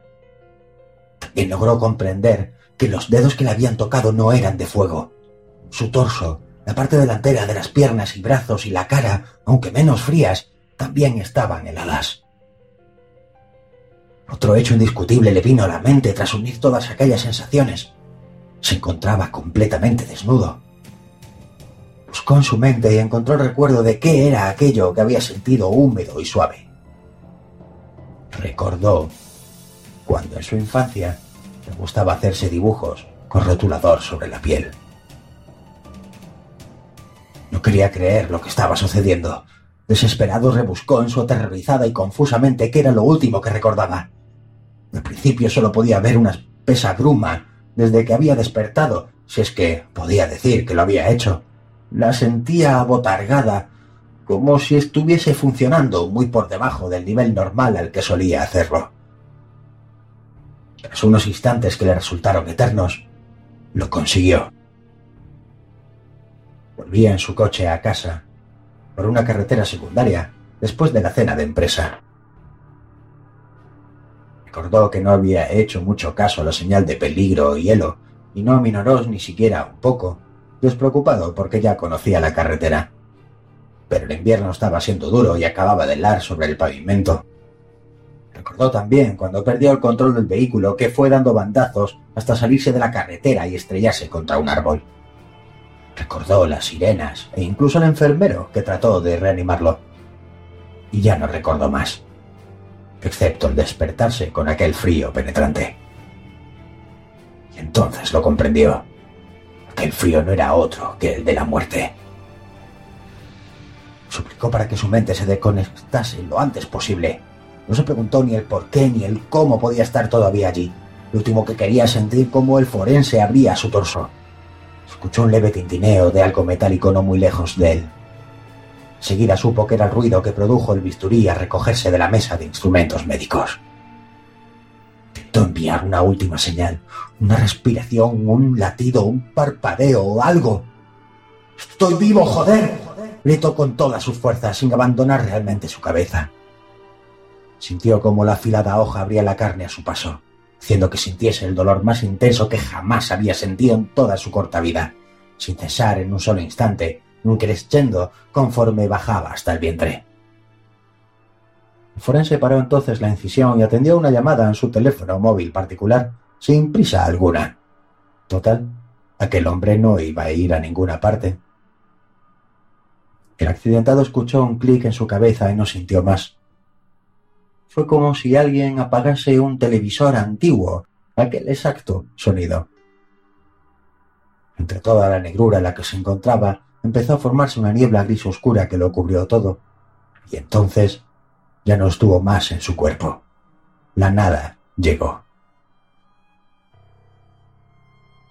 También logró comprender que los dedos que le habían tocado no eran de fuego. Su torso, la parte delantera de las piernas y brazos y la cara, aunque menos frías, también estaban heladas. Otro hecho indiscutible le vino a la mente tras unir todas aquellas sensaciones. Se encontraba completamente desnudo. Buscó en su mente y encontró el recuerdo de qué era aquello que había sentido húmedo y suave. Recordó cuando en su infancia le gustaba hacerse dibujos con rotulador sobre la piel. No quería creer lo que estaba sucediendo. Desesperado rebuscó en su aterrorizada y confusa mente qué era lo último que recordaba. Al principio solo podía ver una espesa bruma desde que había despertado, si es que podía decir que lo había hecho. La sentía abotargada, como si estuviese funcionando muy por debajo del nivel normal al que solía hacerlo. Tras unos instantes que le resultaron eternos, lo consiguió. Volvía en su coche a casa, por una carretera secundaria, después de la cena de empresa. Recordó que no había hecho mucho caso a la señal de peligro y hielo, y no aminoró ni siquiera un poco despreocupado porque ya conocía la carretera. Pero el invierno estaba siendo duro y acababa de helar sobre el pavimento. Recordó también cuando perdió el control del vehículo que fue dando bandazos hasta salirse de la carretera y estrellarse contra un árbol. Recordó las sirenas e incluso el enfermero que trató de reanimarlo. Y ya no recordó más, excepto el despertarse con aquel frío penetrante. Y entonces lo comprendió. Aquel frío no era otro que el de la muerte. Suplicó para que su mente se desconectase lo antes posible. No se preguntó ni el por qué ni el cómo podía estar todavía allí. Lo último que quería sentir cómo el forense abría su torso. Escuchó un leve tintineo de algo metálico no muy lejos de él. Seguida supo que era el ruido que produjo el bisturí a recogerse de la mesa de instrumentos médicos. Enviar una última señal, una respiración, un latido, un parpadeo o algo. ¡Estoy vivo, joder! Gritó con todas sus fuerzas sin abandonar realmente su cabeza. Sintió como la afilada hoja abría la carne a su paso, haciendo que sintiese el dolor más intenso que jamás había sentido en toda su corta vida, sin cesar en un solo instante, un crescendo conforme bajaba hasta el vientre. El forense paró entonces la incisión y atendió una llamada en su teléfono móvil particular, sin prisa alguna. Total, aquel hombre no iba a ir a ninguna parte. El accidentado escuchó un clic en su cabeza y no sintió más. Fue como si alguien apagase un televisor antiguo, aquel exacto sonido. Entre toda la negrura en la que se encontraba, empezó a formarse una niebla gris oscura que lo cubrió todo. Y entonces ya no estuvo más en su cuerpo. La nada llegó.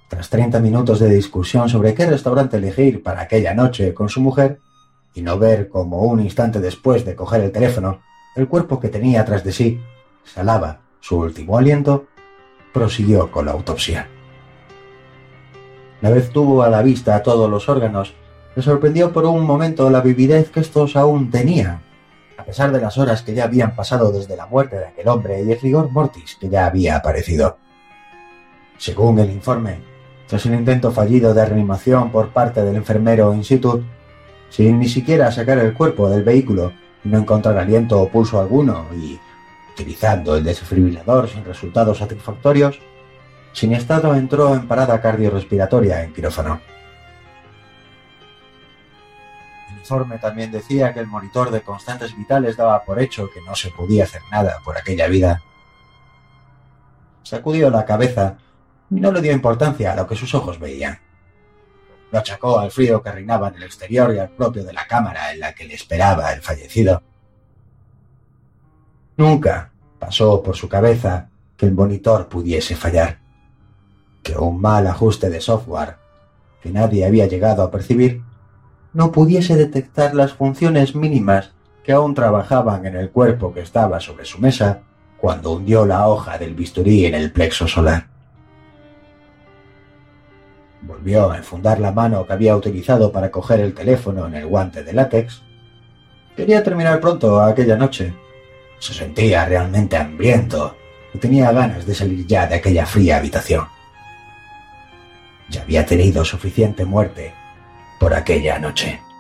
Tras treinta minutos de discusión sobre qué restaurante elegir para aquella noche con su mujer, y no ver como un instante después de coger el teléfono, el cuerpo que tenía tras de sí salaba su último aliento, prosiguió con la autopsia. Una vez tuvo a la vista todos los órganos, le sorprendió por un momento la vividez que estos aún tenían, a pesar de las horas que ya habían pasado desde la muerte de aquel hombre y el rigor mortis que ya había aparecido. Según el informe, tras un intento fallido de reanimación por parte del enfermero in situ, sin ni siquiera sacar el cuerpo del vehículo no encontrar aliento o pulso alguno y utilizando el desfibrilador sin resultados satisfactorios, Siniestado entró en parada cardiorrespiratoria en quirófano. Informe también decía que el monitor de constantes vitales daba por hecho que no se podía hacer nada por aquella vida. Sacudió la cabeza y no le dio importancia a lo que sus ojos veían. Lo achacó al frío que reinaba en el exterior y al propio de la cámara en la que le esperaba el fallecido. Nunca pasó por su cabeza que el monitor pudiese fallar que un mal ajuste de software que nadie había llegado a percibir no pudiese detectar las funciones mínimas que aún trabajaban en el cuerpo que estaba sobre su mesa cuando hundió la hoja del bisturí en el plexo solar. Volvió a enfundar la mano que había utilizado para coger el teléfono en el guante de látex. Quería terminar pronto aquella noche. Se sentía realmente hambriento y tenía ganas de salir ya de aquella fría habitación ya había tenido suficiente muerte por aquella noche.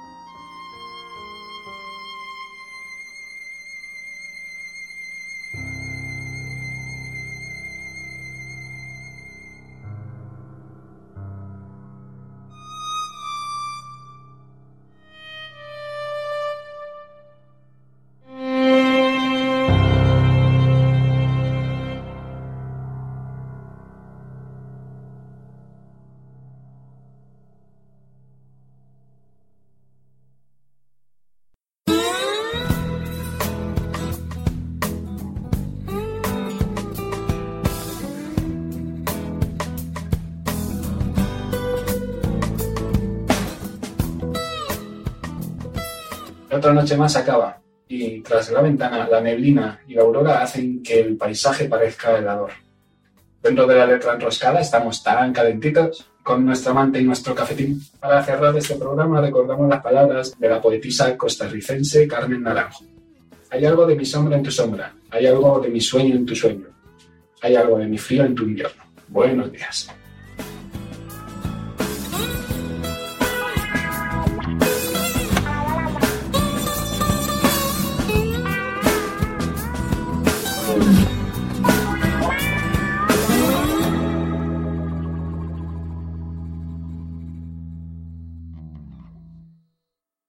Noche más acaba y tras la ventana la neblina y la aurora hacen que el paisaje parezca helador. Dentro de la letra enroscada estamos tan calentitos con nuestra amante y nuestro cafetín. Para cerrar este programa recordamos las palabras de la poetisa costarricense Carmen Naranjo. Hay algo de mi sombra en tu sombra, hay algo de mi sueño en tu sueño, hay algo de mi frío en tu invierno. Buenos días.